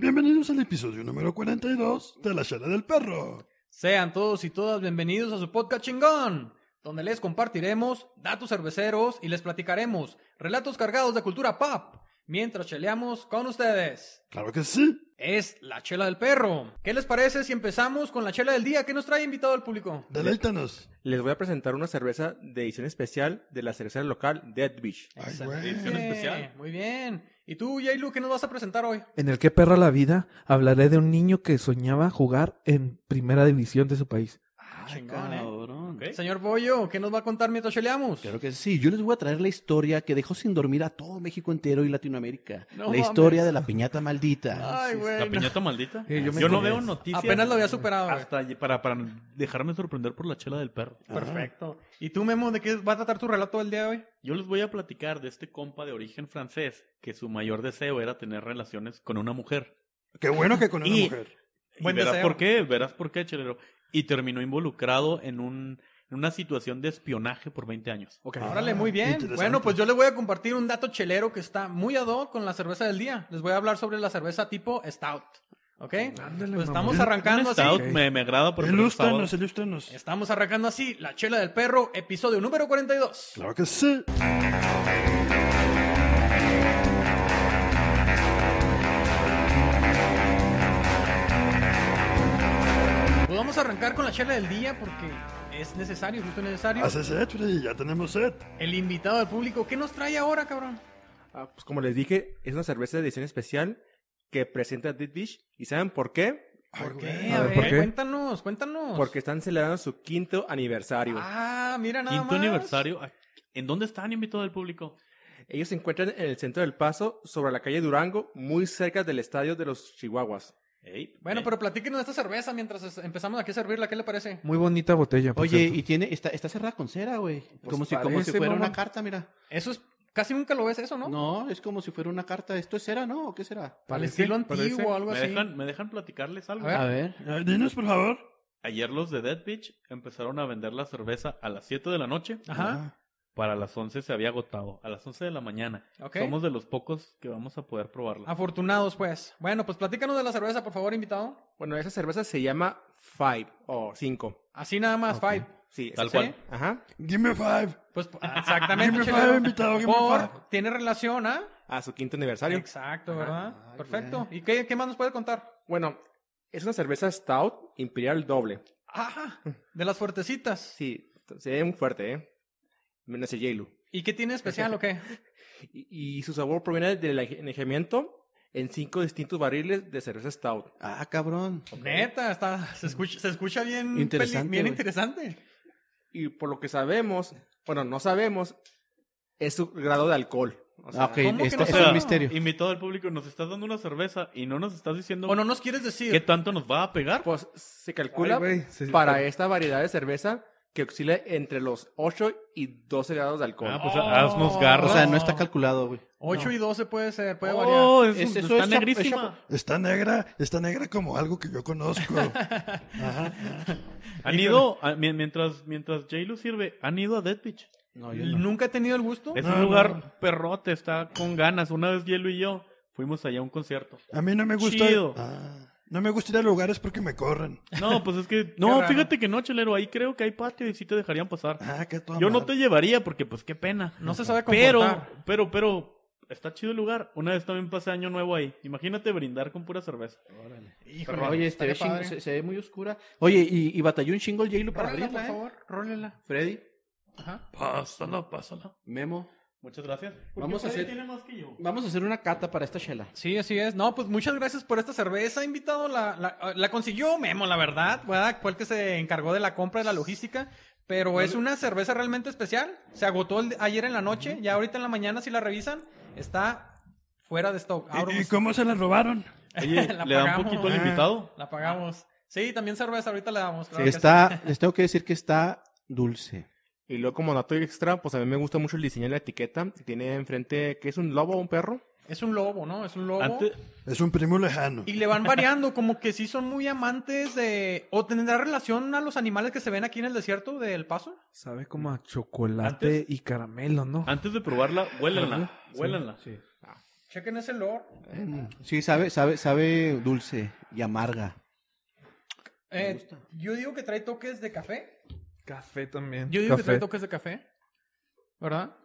Bienvenidos al episodio número 42 de La Chela del Perro. Sean todos y todas bienvenidos a su podcast chingón, donde les compartiremos datos cerveceros y les platicaremos relatos cargados de cultura pop, mientras cheleamos con ustedes. Claro que sí. Es la chela del perro. ¿Qué les parece si empezamos con la chela del día? ¿Qué nos trae invitado al público? Deleítanos. Les voy a presentar una cerveza de edición especial de la cervecera local Dead Beach. Ay, güey. Edición especial. Muy bien. ¿Y tú, Yailu, qué nos vas a presentar hoy? En el que perra la vida hablaré de un niño que soñaba jugar en primera división de su país. Chingón, ¿eh? Señor Bollo, ¿qué nos va a contar mientras cheleamos? Claro que sí. Yo les voy a traer la historia que dejó sin dormir a todo México entero y Latinoamérica. No la mames. historia de la piñata maldita. Ay, güey. La no. piñata maldita. Sí, yo me yo no veo noticias. Apenas lo había superado. Hasta para, para dejarme sorprender por la chela del perro. Perfecto. ¿Y tú, Memo, de qué va a tratar tu relato el día de hoy? Yo les voy a platicar de este compa de origen francés que su mayor deseo era tener relaciones con una mujer. Qué bueno que con una Y- mujer. Y Buen verás deseo. por qué, verás por qué, chelero. Y terminó involucrado en, un, en una situación de espionaje por 20 años. Ok. Órale, muy bien. Bueno, pues yo les voy a compartir un dato chelero que está muy ad hoc con la cerveza del día. Les voy a hablar sobre la cerveza tipo Stout. ¿Ok? Ándale, Pues mamá. estamos arrancando Un stout así. me, me agrada por Ilústranos, ilústranos. Estamos arrancando así la chela del perro, episodio número 42. Claro que sí. Vamos a arrancar con la chela del día porque es necesario, justo necesario. Hace set, Freddy, ya tenemos set. El invitado del público, ¿qué nos trae ahora, cabrón? Ah, pues como les dije, es una cerveza de edición especial que presenta Dead Beach. ¿Y saben por qué? ¿Por Ay, qué? A A ver, ver, ¿por qué? cuéntanos, cuéntanos. Porque están celebrando su quinto aniversario. Ah, mira nada Quinto más. aniversario. ¿En dónde están invitado del público? Ellos se encuentran en el centro del Paso, sobre la calle Durango, muy cerca del estadio de los Chihuahuas. Ey, Bueno, pero platíquenos de esta cerveza mientras empezamos aquí a servirla, ¿qué le parece? Muy bonita botella. por Oye, cierto. y tiene, está, está cerrada con cera, güey. Pues como, si, como si fuera mamá. una carta, mira. Eso es, casi nunca lo ves eso, ¿no? ¿No? es como si fuera una carta. ¿Esto es cera, no? ¿O qué será? Parece, estilo antiguo o algo ¿me, así. dejan, ¿Me dejan platicarles algo? A A ver. Dinos, por favor. Ayer los de Dead Beach empezaron a vender la cerveza a las 7 de la noche. Ajá. Para las 11 se había agotado. A las 11 de la mañana. Ok. Somos de los pocos que vamos a poder probarla. Afortunados, pues. Bueno, pues platícanos de la cerveza, por favor, invitado. Bueno, esa cerveza se llama Five o Cinco. Así nada más, five. Sí, Tal esa- cual. Give Give me five. Pues exactamente. Give me five, invitado, give me Por, five. tiene relación a... A su quinto aniversario. Exacto, ¿verdad? Ay, Perfecto. ¿Y qué, qué más nos puede contar? Bueno, es una cerveza Stout Imperial Doble. Ajá, de las fuertecitas. Sí, se ve muy fuerte, ¿eh? Menos el Yelu. ¿Y qué tiene especial o qué? Y, y su sabor proviene del enejamiento en cinco distintos barriles de cerveza Stout. Ah, cabrón. Neta, está, se escucha, se escucha bien Interesante, peli- bien interesante. Y por lo que sabemos, bueno, no sabemos, es su grado de alcohol. O sea, Ah, ok, ¿cómo que este no es un misterio. Invitado al público, nos estás dando una cerveza y no nos estás diciendo ¿O no nos quieres decir? qué tanto nos va a pegar. Pues se calcula Ay, güey, se- para esta variedad de cerveza que oscila entre los 8 y 12 grados de alcohol. Ah, pues Oh. haznos garra. O sea, no está calculado, güey. 8 y 12 puede ser, puede variar. Oh, es, Es- eso está es negrísima. Está negra, está negra como algo que yo conozco. Ajá. Han ido, a- mi- mientras, mientras J-Lo sirve, han ido a Dead Beach. No, yo no. Nunca he tenido el gusto. Es No, un lugar no. perrote, está con ganas. Una vez Hielo y yo fuimos allá a un concierto. A mí no me gusta. Chido. Ah, no me gusta ir a lugares porque me corren. No, pues es que... No, raro. fíjate que no, chelero. Ahí creo que hay patio y sí te dejarían pasar. Ah, qué toda Yo no madre. te llevaría porque pues qué pena. No se sabe Pero, comportar. pero, pero... Está chido el lugar. Una vez también pasé año nuevo ahí. Imagínate brindar con pura cerveza. Híjole, Oye, este estaría ve chingo- padre. se, se ve muy oscura. Oye, y, y batalló un chingo el J-Lo para Rólela, abrirla, por ¿eh? favor, rólela. Freddy, Ajá. Pásala, pásala. Memo. Muchas gracias. Vamos a hacer- tiene más que yo. Vamos a hacer una cata para esta chela. Sí, así es. No, pues muchas gracias por esta cerveza, invitado. La, la, la consiguió Memo, la verdad. ¿verdad? Fue el que se encargó de la compra de la logística. Pero es una cerveza realmente especial. Se agotó el- ayer en la noche. Ya ahorita en la mañana, si la revisan, está fuera de stock. ¿Y, cómo se la robaron? Oye, La ¿le da un pagamos. poquito al Ah. invitado? La pagamos. Sí, también cerveza. Ahorita le damos. claro Está, les tengo que decir que está dulce. Y luego como dato extra, pues a mí me gusta mucho el diseño de la etiqueta. Tiene enfrente, ¿qué es un lobo o un perro? Es un lobo, ¿no? Es un lobo. Antes, Es un primo lejano. Y le van variando, como que sí son muy amantes de... ¿O tendrá relación a los animales que se ven aquí en el desierto del Paso? Sabe como a chocolate Antes- y caramelo, ¿no? antes de probarla, huélenla. Sí, Huélenla. sí. Chequen ese lore. Sí, sabe, sabe, sabe dulce y amarga. Eh, yo digo que trae toques de café. Café también. Yo digo que Café. trae toques de café. ¿Verdad?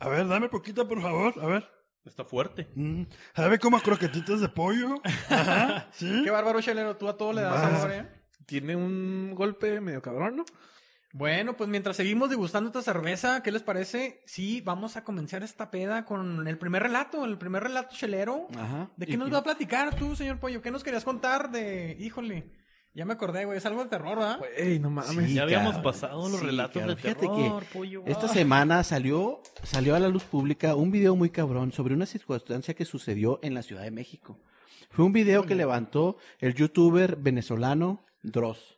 A ver, dame poquita, por favor. A ver. Está fuerte. Mm, ¿Sabe como a croquetitas de pollo? Ajá, ¿sí? Qué bárbaro, Chelero. Tú a todo le das Ah. sabor, ¿eh? Tiene un golpe medio cabrón, ¿no? Bueno, pues mientras seguimos degustando esta cerveza, ¿qué les parece? Sí, vamos a comenzar esta peda con el primer relato, el primer relato chelero. Ajá. ¿De qué nos va a platicar tú, señor Pollo? ¿Qué nos querías contar de... Híjole, ya me acordé, güey, es algo de terror, ¿verdad? Ey, no mames. Sí, ya habíamos cabrón. pasado los Sí, relatos cabrón. de Fíjate terror, que pollo. Esta Ah. semana salió, salió a la luz pública un video muy cabrón sobre una circunstancia que sucedió en la Ciudad de México. Fue un video que levantó el youtuber venezolano Dross.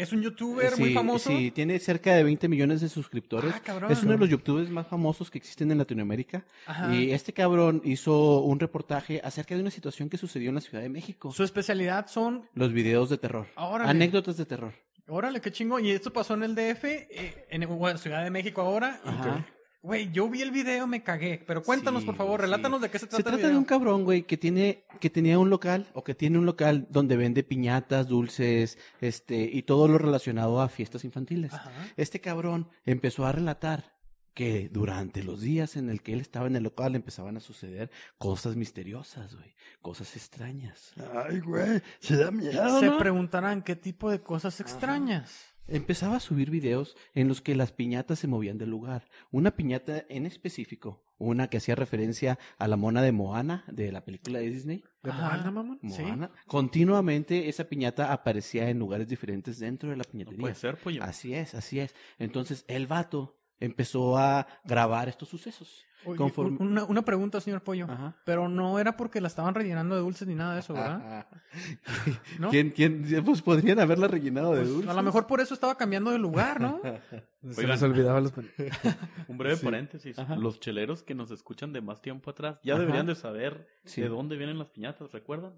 Es un youtuber sí, muy famoso. Sí, tiene cerca de 20 millones de suscriptores. Ah, cabrón. es uno de los youtubers más famosos que existen en Latinoamérica. Ajá. Y este cabrón hizo un reportaje acerca de una situación que sucedió en la Ciudad de México. Su especialidad son... Los videos de terror. Órale. Anécdotas de terror. Órale, qué chingo. Y esto pasó en el DF, eh, en Ciudad de México ahora. Ajá. Güey, yo vi el video, me cagué. Pero cuéntanos, Sí, por favor, sí. relátanos de qué se trata Se el trata de un cabrón, güey, que tiene, que tenía un local, o que tiene un local donde vende piñatas, dulces, este, y todo lo relacionado a fiestas infantiles. Ajá. Este cabrón empezó a relatar que durante los días en el que él estaba en el local empezaban a suceder cosas misteriosas, güey, cosas extrañas. Ay, güey, se da miedo, Se ¿no? preguntarán qué tipo de cosas extrañas. Empezaba a subir videos en los que las piñatas se movían del lugar. Una piñata en específico, una que hacía referencia a la mona de Moana, de la película de Disney. ¿De. Moana, mamón? Sí. Moana. Continuamente esa piñata aparecía en lugares diferentes dentro de la No piñatería. puede ser, pollo. Así es, así es. Entonces el vato empezó a grabar estos sucesos. Oye, Conforme- una, una pregunta, señor Pollo. Ajá. Pero no era porque la estaban rellenando de dulces ni nada de eso, ¿verdad? ¿No? ¿Quién, quién? Pues podrían haberla rellenado de Pues, dulces. a lo mejor por eso estaba cambiando de lugar, ¿no? Se Oigan. les olvidaba los... Un breve paréntesis. Ajá. Los cheleros que nos escuchan de más tiempo atrás ya Ajá. deberían de saber Sí. de dónde vienen las piñatas, ¿recuerdan?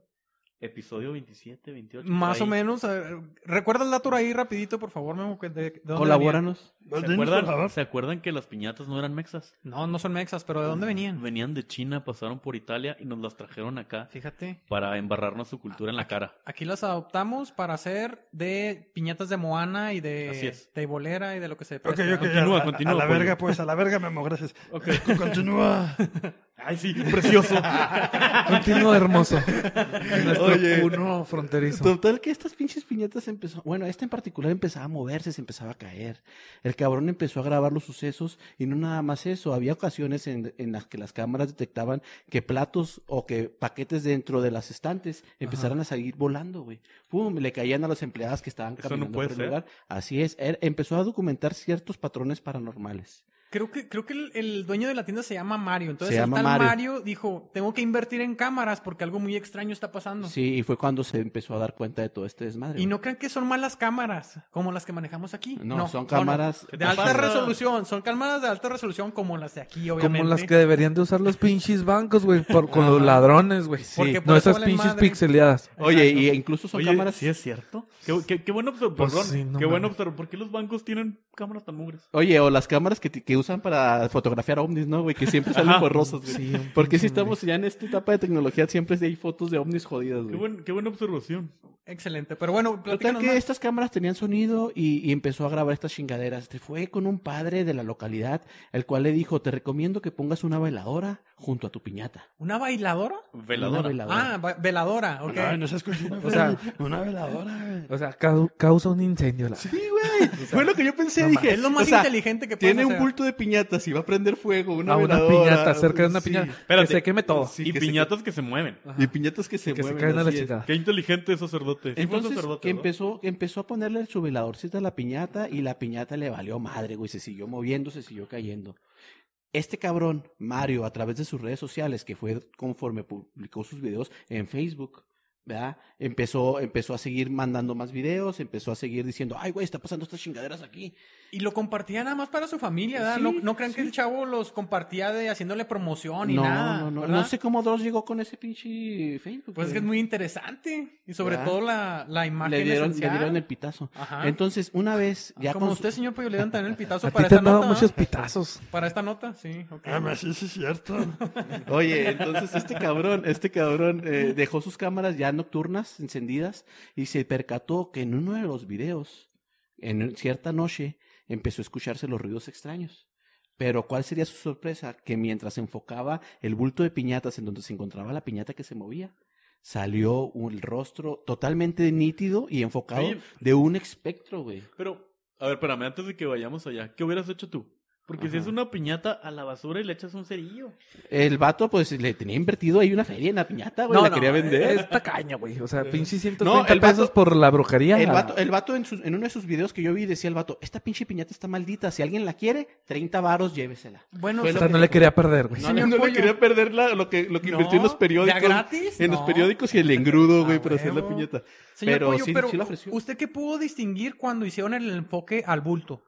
Episodio 27, 28. Más o menos. Recuerda el dato ahí rapidito, por favor, Memo, que de, de dónde Colabóranos. ¿Se acuerdan, favor. ¿Se acuerdan que las piñatas no eran mexas? No, no son mexas, pero ¿de dónde venían? Venían de China, pasaron por Italia y nos las trajeron acá Fíjate. para embarrarnos su cultura en la cara. Aquí las adoptamos para hacer de piñatas de Moana y de, Así es. de bolera y de lo que se Ok, preste, ¿no? ok, Continúa, a, a- continúa, A la verga, pues, a la verga, Memo, gracias. Ok. Continúa. Ay, sí, precioso. Continuo hermoso. Nuestro Uno fronterizo. Total que estas pinches piñatas empezó, bueno, esta en particular empezaba a moverse, se empezaba a caer. El cabrón empezó a grabar los sucesos y no nada más eso, había ocasiones en, en las que las cámaras detectaban que platos o que paquetes dentro de las estantes empezaran a salir volando, güey. Pum, le caían a las empleadas que estaban no caminando puede por el lugar. Así es, él empezó a documentar ciertos patrones paranormales. Creo que, creo que el, el dueño de la tienda se llama Mario. Entonces Se el llama tal Mario. Mario. dijo, tengo que invertir en cámaras porque algo muy extraño está pasando. Sí, y fue cuando se empezó a dar cuenta de todo este desmadre. Y güey. no crean que son malas cámaras, como las que manejamos aquí. No, son cámaras- ¿Qué de alta pasa? resolución. Son cámaras de alta resolución como las de aquí, obviamente. Como las que deberían de usar los pinches bancos, güey, por- con los ladrones, güey. Porque por No esas pinches madre. pixeleadas. Oye, Exacto. y incluso son Oye, cámaras... ¿sí es cierto? Qué, qué, qué bueno observar, Pues perdón, sí, no qué bueno. ¿Por qué los bancos tienen cámaras tan mugres? Oye, o las cámaras que, que usan para fotografiar ovnis, ¿no, güey? Que siempre salen Ajá. borrosas, güey. Sí, Porque si estamos ya en esta etapa de tecnología, siempre hay fotos de ovnis jodidas, Qué, güey. buen, qué buena observación. Excelente. Pero bueno, Total platícanos que más. estas cámaras tenían sonido y, y empezó a grabar estas chingaderas. Este fue con un padre de la localidad, el cual le dijo, te recomiendo que pongas una veladora junto a tu piñata. ¿Una bailadora? Veladora. Una veladora. Ah, va- veladora, ok. Ay, no seas cochino, O sea- una veladora, güey. O sea, cau- causa un incendio. La... Sí, güey. Fue lo que yo pensé. No dije, es lo más o sea, inteligente que puedes Tiene un hacer. bulto de piñatas y va a prender fuego, una a una veladora. piñata, cerca de una Sí. piñata. Espérate. Que se queme todo. Sí, y que se- piñatas que se mueven. Y piñatas que se que se mueven. caen a la así es. chingada. Qué inteligente sacerdote. Sí fue un Entonces, sacerdote, que empezó, empezó a ponerle su veladorcita a la piñata y la piñata le valió madre, güey. Se siguió moviendo, se siguió cayendo. Este cabrón, Mario, a través de sus redes sociales, que fue conforme publicó sus videos en Facebook, ¿verdad? Empezó, empezó a seguir mandando más videos, empezó a seguir diciendo, ay, güey, está pasando estas chingaderas aquí. Y lo compartía nada más para su familia, ¿verdad? Sí, no, no crean que el chavo los compartía de haciéndole promoción ni no, nada. no, no, ¿verdad? no sé cómo Dross llegó con ese pinche Facebook. Pues es que es muy interesante. Y sobre ¿Verdad? todo la, la imagen le dieron, le dieron el pitazo. Ajá. Entonces, una vez, ya Como con usted, señor Pollo, le dan también el pitazo A para ti te esta han dado nota. muchos ¿no? pitazos. Para esta nota, sí. Ah, sí, sí, es cierto. Oye, entonces este cabrón, este cabrón eh, dejó sus cámaras ya nocturnas encendidas y se percató que en uno de los videos, en cierta noche, empezó a escucharse los ruidos extraños. Pero ¿cuál sería su sorpresa? Que mientras enfocaba el bulto de piñatas en donde se encontraba la piñata que se movía, salió un rostro totalmente nítido y enfocado Oye. de un espectro, güey. Pero, a ver, espérame, antes de que vayamos allá, ¿qué hubieras hecho tú? Porque si es una piñata a la basura y le echas un cerillo. El vato, pues, le tenía invertido ahí una feria en la piñata, güey. la quería vender. Es tacaña, güey. O sea, pinche 130 No, el vato- pesos por la brujería. El vato, el vato en, sus- en uno de sus videos que yo vi decía el vato, esta pinche piñata está maldita, si alguien la quiere, 30 varos, llévesela. Bueno, O sea, no le quería perder, güey. No, Señor no le quería perder la- lo que, lo que No, invirtió en los periódicos. ¿de a gratis? En los No. periódicos y el engrudo, güey, para hacer la piñata. Señor pero Pollo, sí, pero sí lo ofreció. ¿usted qué pudo distinguir cuando hicieron el enfoque al bulto?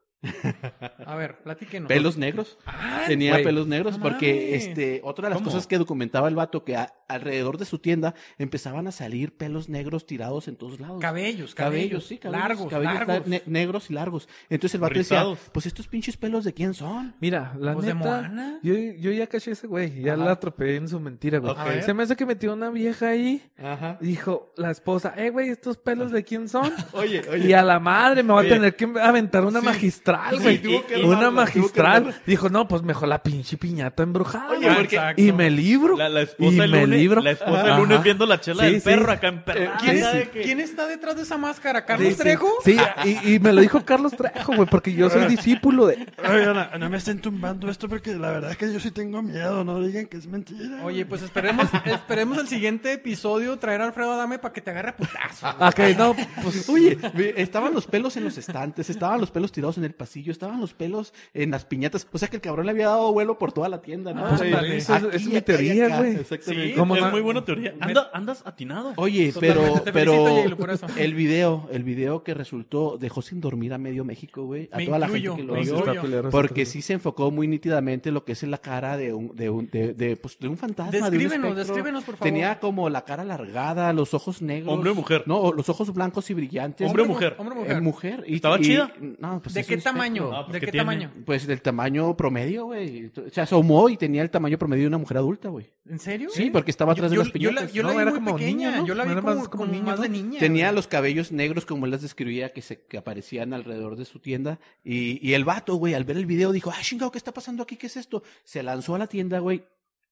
A ver, platíquenos. Pelos negros. Ah, Tenía pelos negros No porque mames. este otra de las ¿Cómo? cosas que documentaba el vato que a- alrededor de su tienda empezaban a salir pelos negros tirados en todos lados. cabellos, cabellos, Cabellos, sí, cabellos, largos, cabellos largos. la- ne- negros y largos. Entonces el vato Rizados. decía, pues estos pinches pelos de quién son? Mira, la Pues de neta, Moana. yo, yo ya caché ese güey, ya Ajá. la atropellé en su mentira, güey. Se me hace que metió una vieja ahí, Ajá. dijo la esposa, eh, güey, ¿estos pelos de quién son? Oye, Y a la madre me va Oye. a tener que aventar una magistral, Güey. una magistral. Dijo, no, pues mejor la pinche piñata embrujada. Oye, porque- y me libro. La, la y esposa el me lunes, libro. la esposa Ajá. el lunes viendo la chela Sí, del sí. perro acá en perra. ¿Quién, Sí, es- sí. quién está detrás de esa máscara? ¿Carlos sí. Trejo? Sí, y, y me lo dijo Carlos Trejo, güey, porque yo soy discípulo de... Oigan, no, no me estén tumbando esto porque la verdad es que yo sí tengo miedo. No digan que es mentira. Oye, pues esperemos, esperemos el siguiente episodio traer a Alfredo Adame para que te agarre a putazo. Ok, no, pues... Oye, estaban los pelos en los estantes, estaban los pelos tirados en el pasillo, estaban los pelos en las piñatas. O sea que el cabrón le había dado vuelo por toda la tienda, ¿no? Pues, Sí. vale, esa es- Aquí, es mi teoría, güey. Exactamente. Sí, ¿Cómo es no? muy buena teoría. Anda- andas atinado. Oye, Totalmente. pero, pero el video, el video que resultó dejó sin dormir a medio México, güey, a Me toda la gente que lo vio. incluyo. Porque sí se enfocó muy nítidamente lo que es la cara de un, de un, de, de, pues, de un fantasma. de un Descríbenos, descríbenos, por favor. Tenía como la cara alargada, los ojos negros. ¿Hombre o mujer? No, los ojos blancos y brillantes. ¿Hombre o mu- mujer? Hombre o Eh, mujer. mujer. Y, ¿Estaba y- chida? No, pues ¿De es qué espectro. Tamaño? Pues, ¿De ¿qué tiene? tamaño? Pues del tamaño promedio, güey. Se asomó y tenía el tamaño promedio de una mujer adulta, güey. ¿En serio? Sí, porque estaba atrás yo, de las yo la, piñatas. yo la No, vi era muy como pequeña. niña, ¿no? Yo la vi Era como, más como como niña, más ¿no? de niña. Tenía güey. los cabellos negros como él las describía que se que aparecían alrededor de su tienda y, y el vato, güey, al ver el video dijo, "Ah, chingado, ¿qué está pasando aquí? ¿Qué es esto?" Se lanzó a la tienda, güey.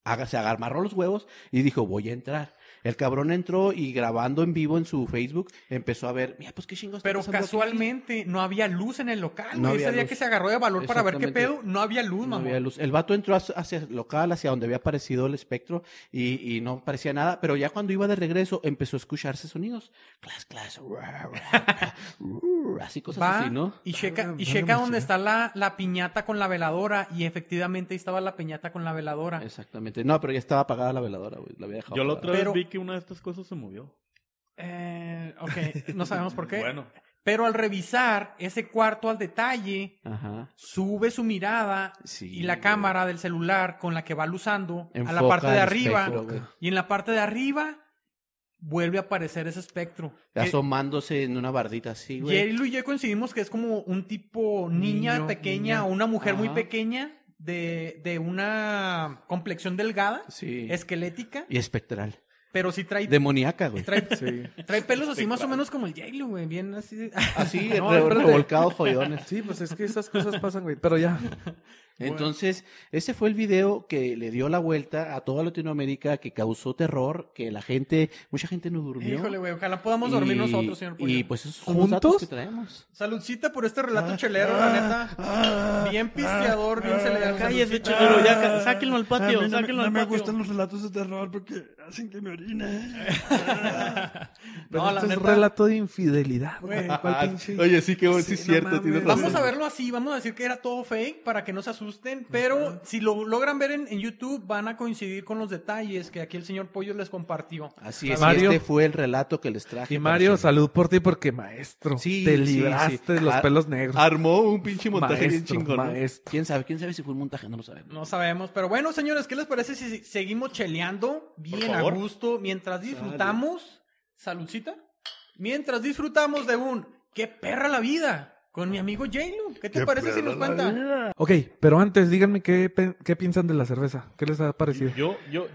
haga- Se agarró los huevos y dijo, "Voy a entrar." El cabrón entró y grabando en vivo en su Facebook empezó a ver, mira, pues qué chingados está Pero pasando aquí?" casualmente no había luz en el local. No Ese día luz. que se agarró de valor para ver qué pedo, no había luz, No mamá. había luz. El vato entró hacia el local, hacia donde había aparecido el espectro, y, y no parecía nada, pero ya cuando iba de regreso empezó a escucharse sonidos. Clas, clas, así cosas Va así, ¿no? y checa, y checa Dios. está la, la piñata con la veladora y efectivamente ahí estaba la piñata con la veladora. Exactamente. No, pero ya estaba apagada la veladora, güey. La había dejado Yo la otra Pero- vez vi que una de estas cosas se movió. Eh, ok, no sabemos por qué. Bueno, Pero al revisar ese cuarto al detalle, Ajá. sube su mirada Sí, y la güey. cámara del celular con la que va luzando a la parte de arriba. espectro. Y en la parte de arriba vuelve a aparecer ese espectro. Que- Asomándose en una bardita así, güey. Yerilu y yo coincidimos que es como un tipo niña Niño, pequeña niña. o una mujer muy pequeña de, de una complexión delgada, Sí. esquelética, Y espectral. Pero sí trae, Demoníaca, güey. trae, Sí. trae pelos así más o menos como el Yerilu, güey, bien así. de- Así, No, revolcados, jodidones. Sí, pues es que esas cosas pasan, güey. Pero ya. Entonces, ese fue el video que le dio la vuelta a toda Latinoamérica, que causó terror, que la gente, mucha gente no durmió. Híjole, güey, ojalá podamos dormir Y- nosotros, señor Pollo. Y pues esos son los datos ¿Juntos? que traemos. Saludcita por este relato Ah, chelero, ah, la neta. ah, Bien pisteador, bien ah, celebrado. cállese, Saludcita. chelero, ya, sáquenlo al a patio, mí no, me- sáquenlo no al me patio. gustan los relatos de terror porque hacen que me orine. Pero No, la es relato de infidelidad, güey. Güey. ¿Cuál pinche- Oye, sí, que sí, Sí, es cierto, tienes razón. Vamos a verlo así, vamos a decir que era todo fake para que no se asusten. Asusten, pero si lo logran ver en, en YouTube van a coincidir con los detalles que aquí el señor Pollo les compartió. Así es, Mario. este fue el relato que les traje. Y Mario, salud por ti porque maestro. Sí, te libraste sí. de los Ah, pelos negros. Armó un pinche montaje bien chingón. ¿no? maestro. ¿Quién sabe? ¿Quién sabe si fue un montaje? No lo sabemos. No sabemos, pero bueno, señores, ¿qué les parece si seguimos cheleando bien a gusto mientras disfrutamos? Saludcita. Mientras disfrutamos de un ¡Qué perra la vida! Con mi amigo Jaylo. ¿Qué te Qué parece si nos perra la cuenta? Ok, pero antes díganme qué, qué piensan de la cerveza. ¿Qué les ha parecido? Yo, yo,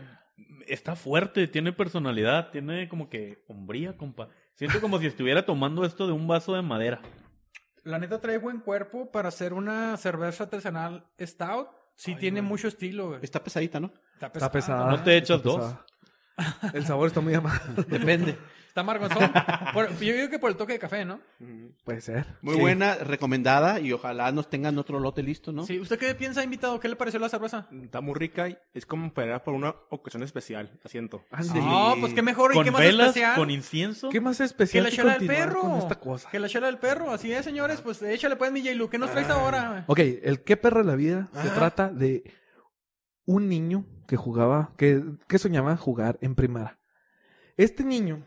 está fuerte, tiene personalidad, tiene como que hombría, compa. Siento como si estuviera tomando esto de un vaso de madera. La neta trae buen cuerpo para hacer una cerveza artesanal stout. Sí tiene mucho estilo, güey. Está pesadita, ¿no? Está pesada. ¿No te echas dos? El sabor está muy amargo. Depende. Está amargonzón. Por- yo digo que por el toque de café, ¿no? Puede ser. Muy Sí. buena, recomendada y ojalá nos tengan otro lote listo, ¿no? Sí. ¿Usted qué piensa, invitado? ¿Qué le pareció la cerveza? Está muy rica y es como para por una ocasión especial, asiento. No, pues qué mejor y Con qué más velas, especial. con incienso. ¿Qué más Que especial la que chela del continuar perro. con esta cosa? Que la chela del perro. Así es, señores. Pues échale pues, mi Jaylu. ¿Qué nos traes ahora? Ok, el qué perra la vida se trata de un niño que jugaba, que, que soñaba jugar en primera. Este niño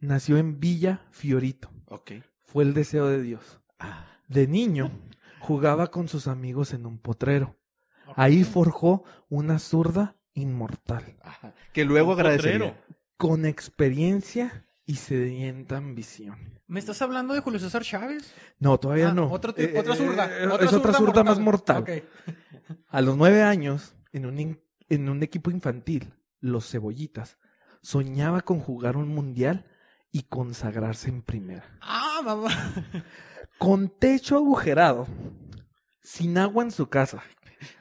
nació en Villa Fiorito. Ok. Fue el deseo de Dios. Ah, De niño jugaba con sus amigos en un potrero. Ahí forjó una zurda inmortal, ajá. Que luego agradecería. con experiencia y sedienta ambición. ¿Me estás hablando de Julio César Chávez? No, todavía Ah, no. Otro, ti- Eh, otra zurda. eh, otra es otra zurda más mortal. Ok. A los nueve años, en un, in- en un equipo infantil, los cebollitas, soñaba con jugar un mundial y consagrarse en primera. Ah, mamá. Con techo agujerado, sin agua en su casa,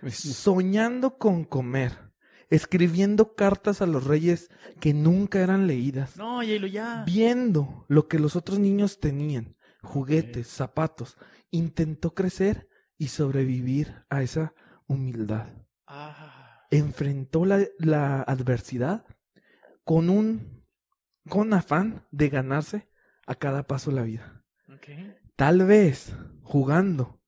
soñando con comer, escribiendo cartas a los reyes que nunca eran leídas, No, Yelo, ya. viendo lo que los otros niños tenían, juguetes, zapatos, intentó crecer y sobrevivir a esa humildad. Ah. Enfrentó la, la adversidad con un con afán de ganarse a cada paso la vida. Tal vez jugando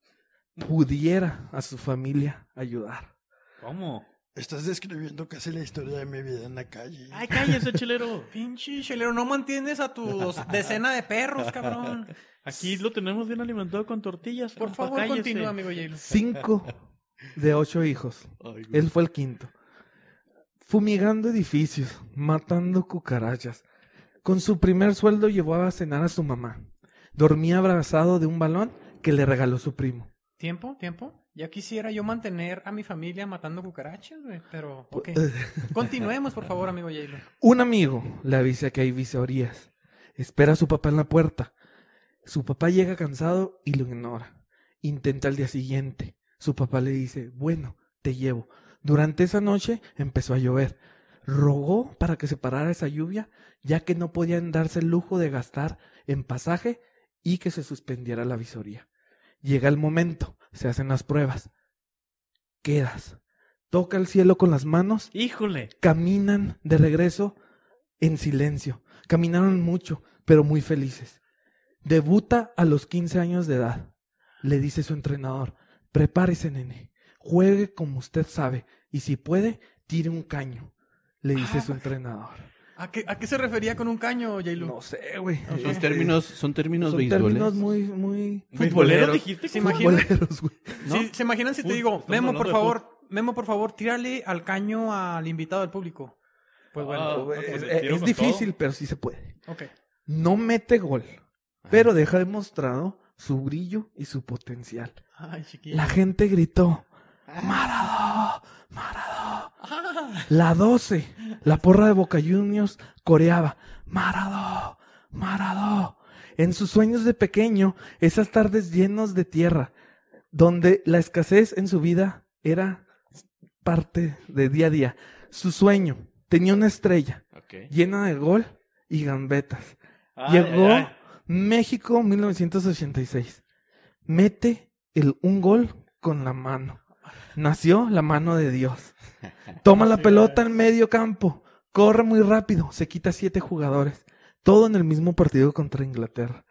pudiera a su familia ayudar. ¿Cómo? Estás describiendo casi la historia de mi vida en la calle. Ay, cállese, chelero. Pinche chelero, no mantienes a tus decena de perros, cabrón. Aquí lo tenemos bien alimentado con tortillas. Por compa, favor, cállese. continúa, amigo Jaylo. Cinco de ocho hijos. Él fue el quinto. Fumigando edificios, matando cucarachas. Con su primer sueldo llevó a cenar a su mamá. Dormía abrazado de un balón que le regaló su primo. ¿Tiempo? ¿Tiempo? Ya quisiera yo mantener a mi familia matando cucarachas, güey, pero... Ok. Continuemos, por favor, amigo Jaylo. Un amigo le avisa que hay visorías. Espera a su papá en la puerta. Su papá llega cansado y lo ignora. Intenta al día siguiente. Su papá le dice, bueno, te llevo. Durante esa noche empezó a llover. Rogó para que se parara esa lluvia, ya que no podían darse el lujo de gastar en pasaje y que se suspendiera la visoría. Llega el momento, se hacen las pruebas. Quedas. Toca el cielo con las manos Híjole. caminan de regreso en silencio. Caminaron mucho, pero muy felices. Debuta a los 15 años de edad. Le dice su entrenador, prepárese, nene. Juegue como usted sabe. Y si puede, tire un caño. Le dice Ah, su entrenador. ¿A qué, ¿A qué se refería con un caño, Jaylo? No sé, güey. Son Eh, términos, son términos son términos muy, muy... ¿Futbolero dijiste? ¿Se imagina? futboleros, güey. Sí, ¿Se imaginan si te digo, Memo, por favor, Memo, por favor, tírale al caño al invitado del público? Pues bueno, Ah, ok. Es, le tiro es difícil, todo. pero sí se puede. ok. No mete gol, pero deja demostrado su brillo y su potencial. Ay, chiquillo. La gente gritó, Maradó, Maradó. La 12, la porra de Boca Juniors, coreaba, Maradó, Maradó. En sus sueños de pequeño, esas tardes llenos de tierra, donde la escasez en su vida era parte de día a día. Su sueño tenía una estrella llena de gol y gambetas. Ay, Llegó ay, ay. México 1986. Mete el, un gol con la mano. Nació la mano de Dios. Toma la pelota en medio campo. Corre muy rápido. Se quita siete jugadores. Todo en el mismo partido contra Inglaterra.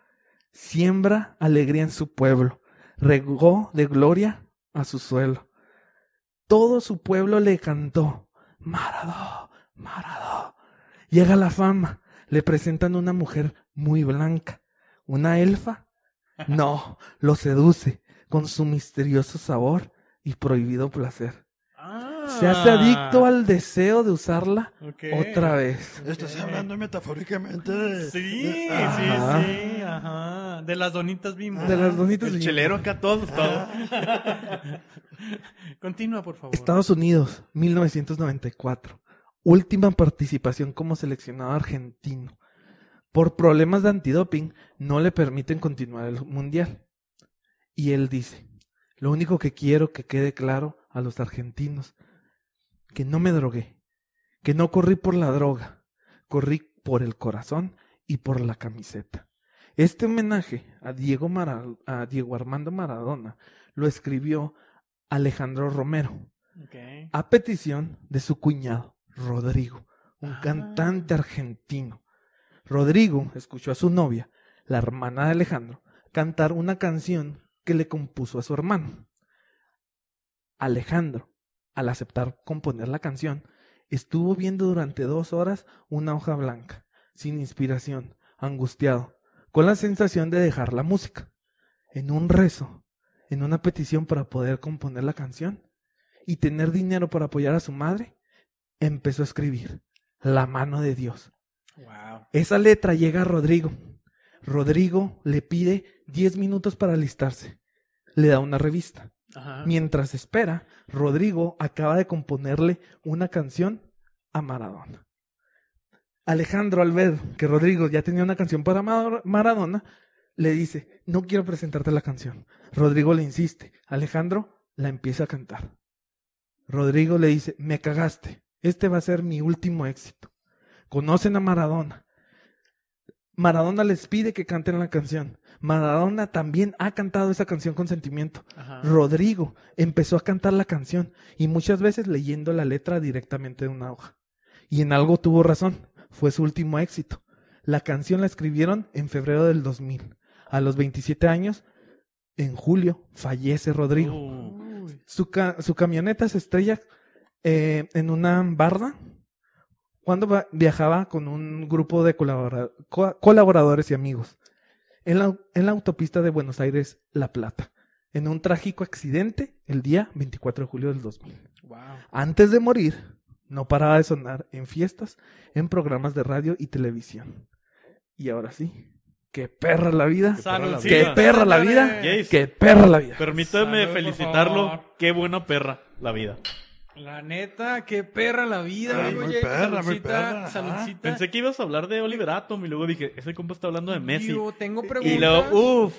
Siembra alegría en su pueblo. Regó de gloria a su suelo. Todo su pueblo le cantó. Maradó, Maradó. Llega la fama. Le presentan una mujer muy blanca. ¿Una elfa? No, lo seduce con su misterioso sabor y prohibido placer. Se hace adicto al deseo de usarla Ah. Otra vez. Estás hablando metafóricamente de... Sí, de- sí, Ajá. sí, ajá. De las donitas bimbo. De las donitas El de- chelero acá todos, todo. Continúa, por favor. Estados Unidos, 1994. Última participación como seleccionado argentino. Por problemas de antidoping, no le permiten continuar el mundial. Y él dice, lo único que quiero que quede claro a los argentinos, que no me drogué, que no corrí por la droga, corrí por el corazón y por la camiseta. Este homenaje a Diego, Mara- a Diego Armando Maradona lo escribió Alejandro Romero, a petición de su cuñado, Rodrigo, un Ah. cantante argentino. Rodrigo escuchó a su novia, la hermana de Alejandro, cantar una canción que le compuso a su hermano. Alejandro, al aceptar componer la canción, estuvo viendo durante dos horas una hoja blanca, sin inspiración, angustiado, con la sensación de dejar la música. En un rezo, en una petición para poder componer la canción y tener dinero para apoyar a su madre, empezó a escribir La mano de Dios. Wow. Esa letra llega a Rodrigo. Rodrigo le pide 10 minutos para alistarse. Le da una revista. Ajá. Mientras espera, Rodrigo acaba de componerle una canción a Maradona. Alejandro, al ver que Rodrigo ya tenía una canción para Mar- Maradona, le dice, no quiero presentarte la canción. Rodrigo le insiste. Alejandro la empieza a cantar. Rodrigo le dice, me cagaste. Este va a ser mi último éxito. Conocen a Maradona. Maradona les pide que canten la canción. Maradona también ha cantado esa canción con sentimiento. Ajá. Rodrigo empezó a cantar la canción y muchas veces leyendo la letra directamente de una hoja. Y en algo tuvo razón, fue su último éxito. La canción la escribieron en febrero del 2000. A los 27 años, en julio, fallece Rodrigo. Su, ca- su camioneta se estrella eh, en una barda cuando viajaba con un grupo de colabora- co- colaboradores y amigos en la, en la autopista de Buenos Aires, La Plata, en un trágico accidente el día 24 de julio del 2000. Wow. Antes de morir, no paraba de sonar en fiestas, en programas de radio y televisión. Y ahora sí, qué perra la vida, qué perra la vida, qué perra la vida. Permítame felicitarlo. Qué buena perra la vida. La neta, qué perra la vida, Ay, amigo muy Jake. perra, muy Saludcita, perra, ajá. saludcita. Pensé que ibas a hablar de Oliver Atom y luego dije, ese compa está hablando de Messi. Yo tengo preguntas. Y luego, uff.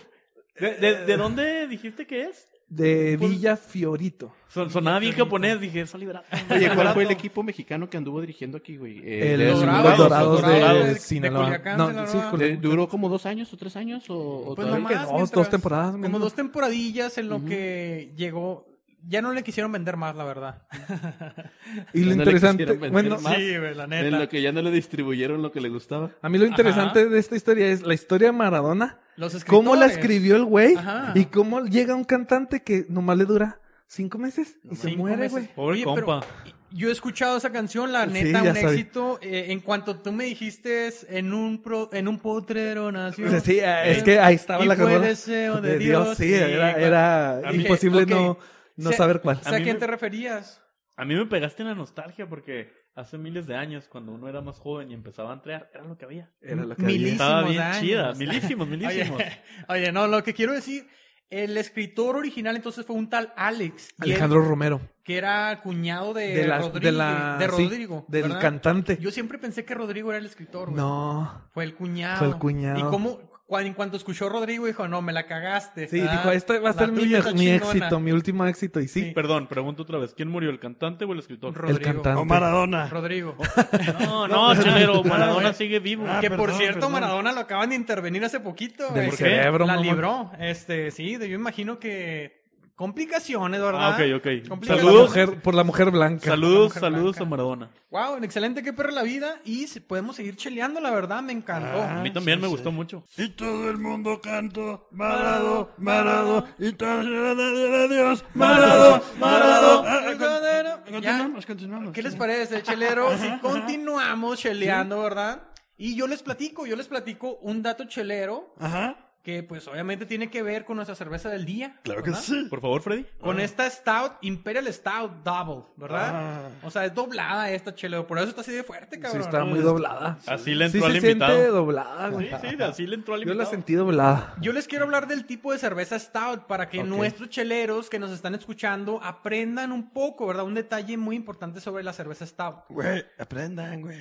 ¿De, de, de dónde dijiste que es? De Villa Fiorito. Son- sonaba bien japonés, dije, es Oliver Atom. Oye, ¿cuál fue el equipo mexicano que anduvo dirigiendo aquí, güey? Eh, El- de- los Dorados, Dorados, de, de- Sinaloa. No, sí, ¿Duró como dos años o tres años? ¿O, o Pues nomás, dos, mientras- dos temporadas, Como dos temporadillas en lo que llegó. Ya no le quisieron vender más, la verdad. Y lo No interesante, bueno, más. Sí, güey, la En neta. lo que ya no le distribuyeron lo que le gustaba. a mí lo interesante de esta historia es la historia de Maradona, Los escritores. cómo la escribió el güey Ajá. y cómo llega un cantante que nomás le dura cinco meses y se Cinco muere, meses. güey. Pobre Oye, pero compa. Yo he escuchado esa canción, la neta, un sabía. éxito. Eh, en cuanto tú me dijiste en un pro- en un potrero nació. O sea, sí, eh, es que ahí estaba y la fue canción deseo de, Dios. Sí, era, imposible no, no Sé- saber cuál. sé ¿A mí quién me- te referías? A mí me pegaste en la nostalgia porque hace miles de años, cuando uno era más joven y empezaba a entrear, era lo que había. Era lo que Milísimos Estaba bien años. chida. Milísimos, milísimos. Oye, oye, no, lo que quiero decir, el escritor original entonces fue un tal Alex. él- Alejandro Romero. que era cuñado de, De la- Rodrigo. de la- de sí, Rodrigo. del ¿verdad? cantante. Yo siempre pensé que Rodrigo era el escritor, güey. No. Fue el cuñado. Fue el cuñado. Y cómo, en cuanto escuchó Rodrigo, dijo, no, me la cagaste. Sí, Ah, dijo, este va a ser mi, mi chingona". éxito, mi último éxito. Y sí, Sí. Perdón, pregunto otra vez. ¿Quién murió, el cantante o el escritor? Rodrigo. el cantante. O Maradona. Rodrigo. No, no, chelero. Maradona sigue vivo. Ah, que por cierto, perdón. Maradona lo acaban de intervenir hace poquito. Del güey. cerebro, La libró. Este, sí, yo imagino que complicaciones, ¿verdad? Ah, ok, ok. Complicaciones. Saludos. mujer, por la mujer blanca. Saludos, mujer saludos blanca. a Maradona. Wow, excelente, qué perra la vida. Y podemos seguir cheleando, la verdad, me encantó. A mí también sí, me sí. gustó mucho. Y todo el mundo canto, Marado, Marado, y todo de Dios, Marado, Marado. Ah, ah, Ya. Continuamos, continuamos. ¿Qué les parece, chelero? Si continuamos cheleando, ¿verdad? Y yo les platico, yo les platico un dato chelero Ajá, que pues obviamente tiene que ver con nuestra cerveza del día. claro que sí. Por favor, Freddy. Con esta Stout, Imperial Stout Double, ¿verdad? Ah. O sea, es doblada esta chelero, por eso está así de fuerte, Sí, cabrón. está muy doblada. Así le Sí entró se al siente invitado. doblada, Sí, güey. sí, así le entró al Yo la invitado. sentí doblada. Yo les quiero hablar del tipo de cerveza Stout para que nuestros cheleros que nos están escuchando aprendan un poco, ¿verdad? Un detalle muy importante sobre la cerveza Stout. Güey, aprendan, güey.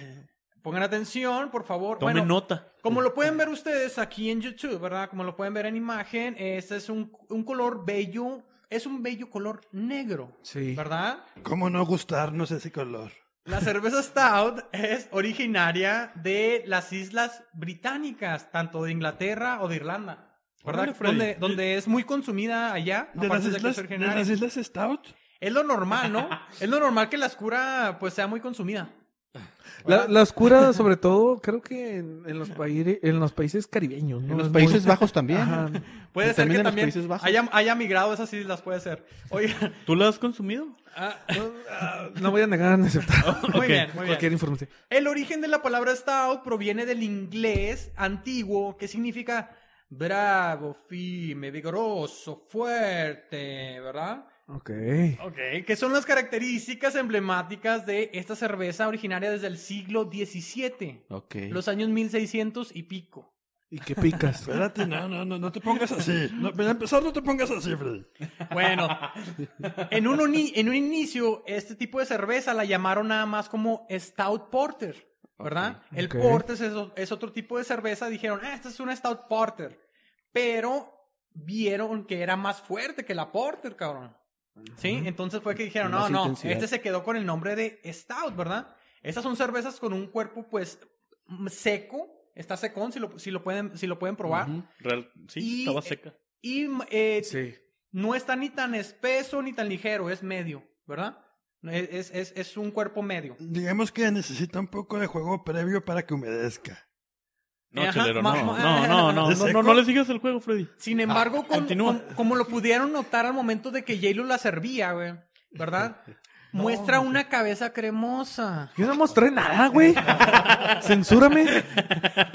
Pongan atención, por favor. Tomen Bueno, nota. Como lo pueden ver ustedes aquí en YouTube, ¿verdad? Como lo pueden ver en imagen, este es un, un color bello, es un bello color negro, Sí. ¿verdad? ¿Cómo no gustarnos ese color? La cerveza Stout es originaria de las islas británicas, tanto de Inglaterra o de Irlanda, ¿verdad? Donde, donde es muy consumida allá, ¿De las, de islas, ¿De originaria. las islas Stout? Es lo normal, ¿no? es lo normal que la oscura pues sea muy consumida. La, la oscura, sobre todo, creo que en, en los, países, en los países caribeños, ¿no? En los Es Países muy- Bajos también. Ajá. Puede ser también que también haya, haya migrado esas islas, puede ser. Oigan, ¿Tú la has consumido? ah, Ah, No voy a negar ni aceptar muy bien, muy bien. cualquier información. El origen de la palabra stout proviene del inglés antiguo que significa bravo, firme, vigoroso, fuerte, ¿verdad? Ok. Ok, que son las características emblemáticas de esta cerveza originaria desde el siglo XVII, Ok. los años 1600 y pico. ¿Y qué picas? Espérate, no, no, no, no te pongas así. No, para empezar, no te pongas así, Freddy. Bueno, en un, en un inicio, este tipo de cerveza la llamaron nada más como Stout Porter, ¿verdad? El ok. Porter es, es otro tipo de cerveza. Dijeron, ah, esta es una Stout Porter. Pero vieron que era más fuerte que la Porter, cabrón. ¿Sí? Entonces fue que dijeron, no, no, intensidad. este se quedó con el nombre de Stout, ¿verdad? Estas son cervezas con un cuerpo, pues, mm, seco. Está secón, si lo, si lo, pueden, si lo pueden probar. Real- sí, Y- estaba seca. Y eh, Sí. no está ni tan espeso ni tan ligero, es medio, ¿verdad? Es, es, es un cuerpo medio. Digamos que necesita un poco de juego previo para que humedezca. No, Ajá, chelero, ma- no, ma- no, no, no, ¿Es no, no, no le sigas el juego, Freddy. Sin embargo, con- con- como lo pudieron notar al momento de que J-Lo la servía, güey, ¿verdad? Muestra una cabeza cremosa Yo no mostré nada, güey. Censúrame.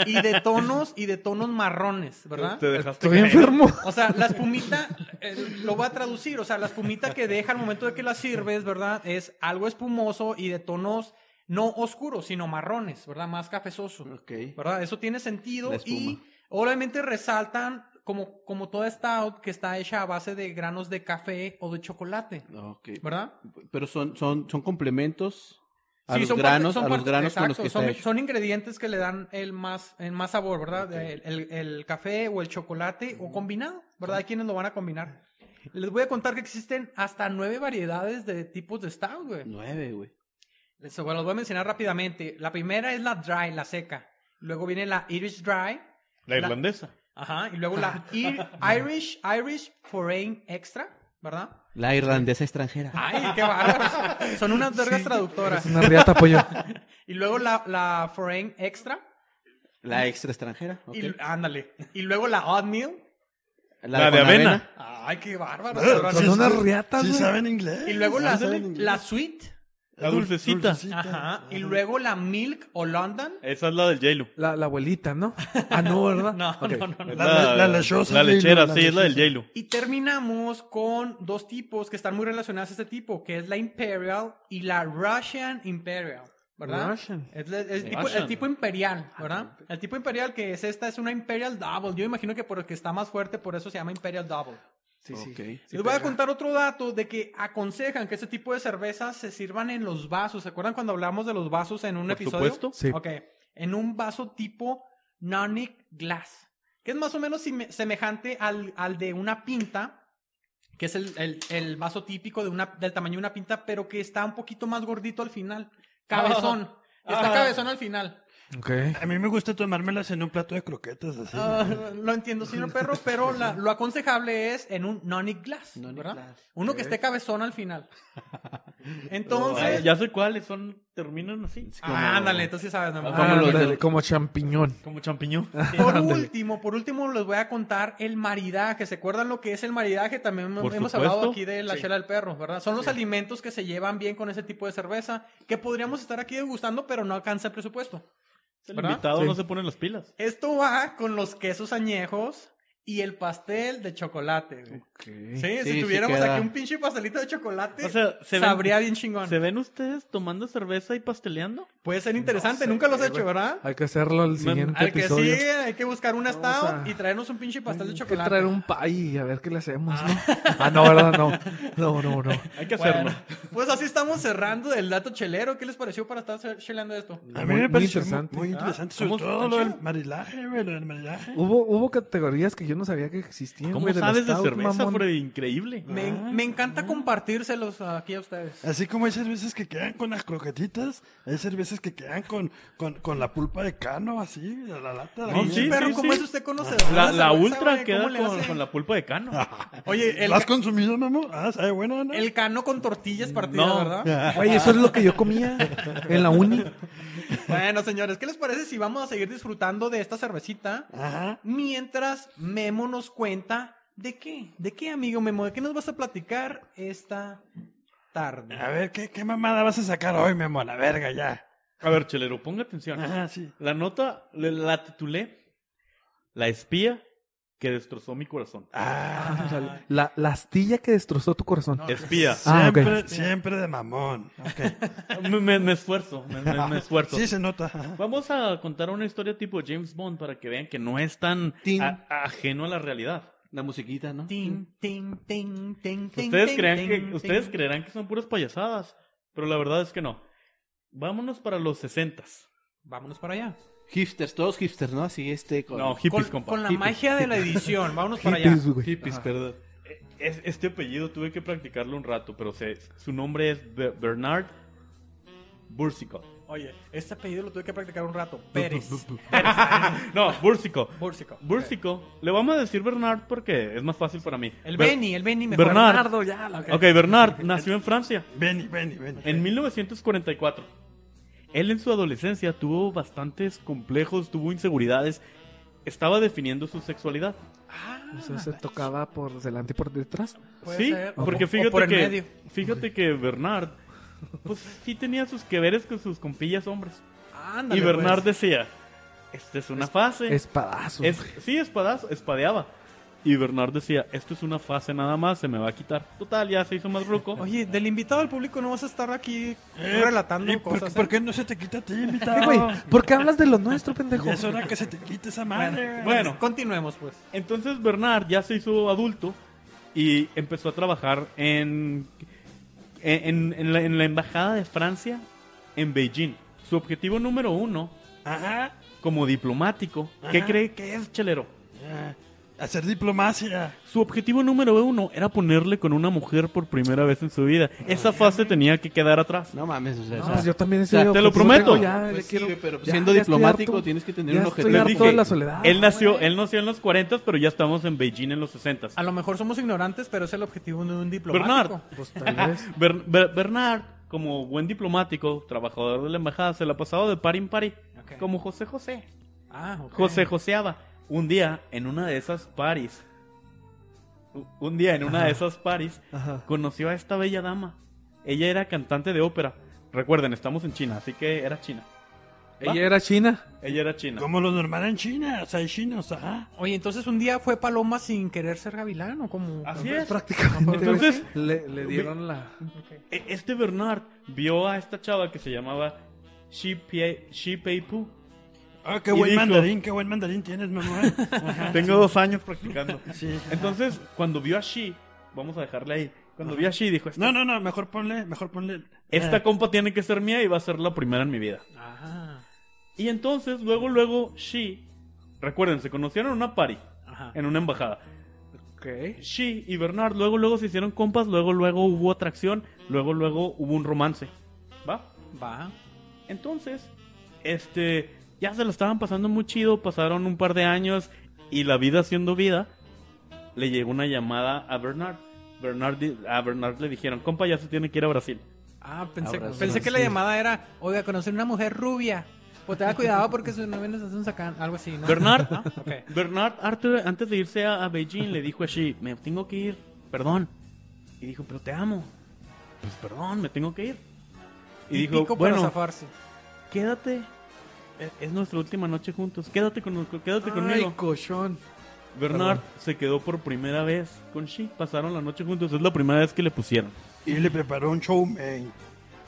y de tonos y de tonos marrones, ¿verdad? Te dejaste Estoy caer. enfermo. O sea, la espumita, eh, lo voy a traducir, o sea, la espumita que deja al momento de que la sirves, ¿verdad? Es algo espumoso y de tonos no oscuros, sino marrones, ¿verdad? Más cafezoso. Ok. ¿verdad? Eso tiene sentido y obviamente resaltan como, como toda stout que está hecha a base de granos de café o de chocolate, Ok. ¿verdad? Pero son, son, son complementos a Sí, los son granos, son a los granos con los exacto, que son, ingredientes que le dan el más, el más sabor, ¿verdad? El, el- el café o el chocolate o combinado, ¿verdad? Hay quienes lo van a combinar. Les voy a contar que existen hasta nueve variedades de tipos de stout, güey. Nueve, güey. Bueno, los voy a mencionar rápidamente. La primera es la dry, la seca. Luego viene la Irish Dry. La irlandesa. Ajá. Y luego la Ir- Irish, Irish Foreign Extra, ¿verdad? La irlandesa extranjera. Ay, qué bárbaros. Son unas vergas traductoras. Es una riata, pollo. Y luego la, la Foreign Extra. La extra extranjera. ok. Y, ándale. Y luego la Oatmeal. La de con avena. Ay, qué bárbaro. Ah. Son sí, unas sí, riatas, Sí güey. saben inglés. Y luego Sí la, la Sweet. La dulcecita. Ajá. Y luego la Milk o London. Esa es la del J-Lo. La, la abuelita, ¿no? Ah, no, ¿verdad? No, no, no, no. La- la lechosa La lechera, la sí, es la del. J-Lo. Y terminamos con dos tipos que están muy relacionados a este tipo, que es la Imperial y la Russian Imperial, ¿verdad? Russian. Es, la- es tipo- Russian. el tipo imperial, ¿verdad? El tipo imperial que es esta es una Imperial Double. Yo imagino que porque está más fuerte, por eso se llama Imperial Double. Sí, sí. Ok. Les voy a contar otro dato de que aconsejan que este tipo de cervezas se sirvan en los vasos. ¿Se acuerdan cuando hablamos de los vasos en un Por episodio? supuesto. Sí. Ok. En un vaso tipo Nonic Glass. Que es más o menos semejante al, al de una pinta. Que es el, el- el vaso típico de una, del tamaño de una pinta, pero que está un poquito más gordito al final. Cabezón. Está Ah. cabezón al final. A mí me gusta tomármelas en un plato de croquetas así. Ah, lo entiendo, señor perro, pero la- lo aconsejable es en un nonic glass, Nonic ¿verdad? glass. Uno que esté cabezón al final. Entonces, ya sé cuáles son, terminan así. ah, ándale, entonces sabes, amor. Como Ah, los como champiñón. Como champiñón. Por último, por último les voy a contar el maridaje. ¿Se acuerdan lo que es el maridaje? También hemos- Por hemos supuesto. hablado aquí de la chela del perro, ¿verdad? Son los alimentos que se llevan bien con ese tipo de cerveza que podríamos estar aquí degustando, pero no alcanza el presupuesto. El ¿Verdad? invitado no se pone las pilas. Esto va con los quesos añejos y el pastel de chocolate. güey. Sí, Sí, si tuviéramos aquí un pinche pastelito de chocolate, O sea, se ven- sabría bien chingón. ¿Se ven ustedes tomando cerveza y pasteleando? Puede ser interesante, nunca los he hecho, ¿verdad? Hay que hacerlo el siguiente Al que episodio. sigue hay que buscar un stout a- y traernos un pinche pastel de Hay que chocolate. traer un pay y a ver qué le hacemos, ¿no? Ah, no, ¿verdad? No. No, no, no. Hay que hacerlo. Bueno, pues así estamos cerrando el dato chelero. ¿Qué les pareció para estar cheleando esto? A mí Muy- me muy pareció interesante. Muy, muy interesante, sobre ¿cómo todo lo del chido? maridaje, güey, lo del maridaje. Hubo, hubo categorías que yo no sabía que existían. ¿Cómo güey, sabes de stout, cerveza, mamón. Freddy? Increíble. Me, me encanta compartírselos aquí a ustedes. Así como hay cervezas que quedan con las croquetitas, hay cervezas que quedan con, con, con la pulpa de cano, así, la lata. No, la- sí, Perro, sí, ¿cómo sí. es usted conocedor? La, la ultra güey? queda ¿Cómo le con, la pulpa de cano. Oye, el, ¿Lo has ca- consumido, Memo? Ah, sabe bueno, ¿no? el cano con tortillas partidas, No. ¿verdad? Güey, eso es lo que yo comía en la uni. Bueno, señores, ¿qué les parece si vamos a seguir disfrutando de esta cervecita Ajá. mientras Memo nos cuenta de qué? ¿De qué, amigo Memo? ¿De qué nos vas a platicar esta tarde? A ver, ¿qué, ¿qué mamada vas a sacar hoy, Memo? A la verga, ya. A ver, chelero, ponga atención. Ajá, sí. La nota le- la titulé La espía que destrozó mi corazón. Ah, O sea, la, la astilla que destrozó tu corazón. Espía. Ah, siempre, siempre de mamón. Ok. Me, me- me esfuerzo, me, me- me esfuerzo. Sí, se nota. Vamos a contar una historia tipo James Bond para que vean que no es tan a- ajeno a la realidad. La musiquita, ¿no? Tin, tin, tin, tin, tin, Ustedes, tin, crean tin, que, tin. ustedes creerán que son puras payasadas, pero la verdad es que no. Vámonos para los sesentas. Vámonos para allá. Hipsters, todos hipsters, ¿no? Así este con... No, hippies, Con, compa. con la Hippies. magia de la edición. Vámonos para allá. Hippies, güey. hippies, perdón. Es- este apellido tuve que practicarlo un rato, pero se- su nombre es Be- Bernard Bursico. Oye, este apellido lo tuve que practicar un rato. Pérez. No, Bursico. Búrsico. Bursico. Le vamos a decir Bernard porque es más fácil para mí. El Ber- Benny, el Benny mejor. Bernard. Bernardo, ya. la- Ok, Bernard nació en Francia Vení, vení, vení. en 1944. Él en su adolescencia tuvo bastantes complejos, tuvo inseguridades, estaba definiendo su sexualidad. Ah, O sea, se tocaba por delante y por detrás. sí, ser. Porque fíjate por que medio. fíjate que Bernard pues sí tenía sus que veres con sus compillas hombres. Ándale, y Bernard pues. decía, esta es una fase. Espadazos. Es, sí, espadazo, espadeaba. Y Bernard decía, esto es una fase nada más, se me va a quitar. Total, ya se hizo más ruco. Oye, del invitado al público no vas a estar aquí Eh, relatando ¿y por, cosas. ¿Por ¿eh? qué no se te quita a ti, Eh, invitado? güey, ¿por qué hablas de lo nuestro, pendejo? Ya es hora que se te quite esa madre. Bueno, Bueno. continuemos pues. Entonces Bernard ya se hizo adulto y empezó a trabajar en, en, en la, en la embajada de Francia en Beijing. Su objetivo número uno, Ajá. como diplomático, ¿qué cree que es, chelero? Ya. Hacer diplomacia. Su objetivo número uno era ponerle con una mujer por primera vez en su vida. Esa fase tenía que quedar atrás. No mames, o sea, No, o sea, pues yo también ese sea, te lo objetivo prometo. tengo, ya, pues le sí, quiero- güey, pero ya- siendo ya estoy diplomático harto. tienes que tener Ya un estoy objetivo. Harto dije, de la soledad. Él nació, él nació en los 40, pero ya estamos en Beijing en los 60. A lo mejor somos ignorantes, pero es el objetivo de un diplomático. Bernard. Pues tal vez. Ber- Ber- Bernard, como buen diplomático, trabajador de la embajada, se la pasaba de par en par, Ok. como José José. Ah, ok. José Joseaba. Un día, en una de esas paris, un día en una de esas paris, Ajá. conoció a esta bella dama. Ella era cantante de ópera. Recuerden, estamos en China, así que era china. ¿Va? Ella era china. Ella era china. Como lo normal en China. O sea, hay chinos, ajá. Oye, entonces un día fue Paloma sin querer ser gavilán o como. Así es. Prácticamente. Entonces- le, le dieron la. E- Este Bernard vio a esta chava que se llamaba Shi Pei Shi Pei Pu. Ah, qué Y buen dijo- mandarín, qué buen mandarín tienes, mamá. Ajá. Tengo dos años practicando. Sí. Entonces, cuando vio a Shi, vamos a dejarle ahí. Cuando vio a Shi, dijo: No, no, no, mejor ponle, mejor ponle. esta eh, compa tiene que ser mía y va a ser la primera en mi vida. Ajá. Y entonces, luego, luego, Shi, recuerden, se conocieron en una party, Ajá. en una embajada. Ok. Shi y Bernard, luego, luego se hicieron compas, luego, luego hubo atracción, luego, luego hubo un romance. ¿Va? Va. Entonces, este, ya se lo estaban pasando muy chido, pasaron un par de años y la vida siendo vida, le llegó una llamada a Bernard. Bernard a Bernard le dijeron, compa, ya se tiene que ir a Brasil. Ah, pensé, Abrazo. pensé que la llamada era, oiga, conocer una mujer rubia. Pues tenga cuidado porque su novio nos hace un sacán, algo así, ¿no? Bernard, ¿No? Ok. Bernard Arthur, antes de irse a, a Beijing, le dijo a Xi, me tengo que ir, perdón. Y dijo, pero te amo. Pues perdón, me tengo que ir. Y dijo, para bueno, zafarse. quédate. Es- Es nuestra última noche juntos. Quédate, con, quédate Ay, conmigo. cochón. Bernard se quedó por primera vez con Xi. Pasaron la noche juntos. Es la primera vez que le pusieron. Y le preparó un show man.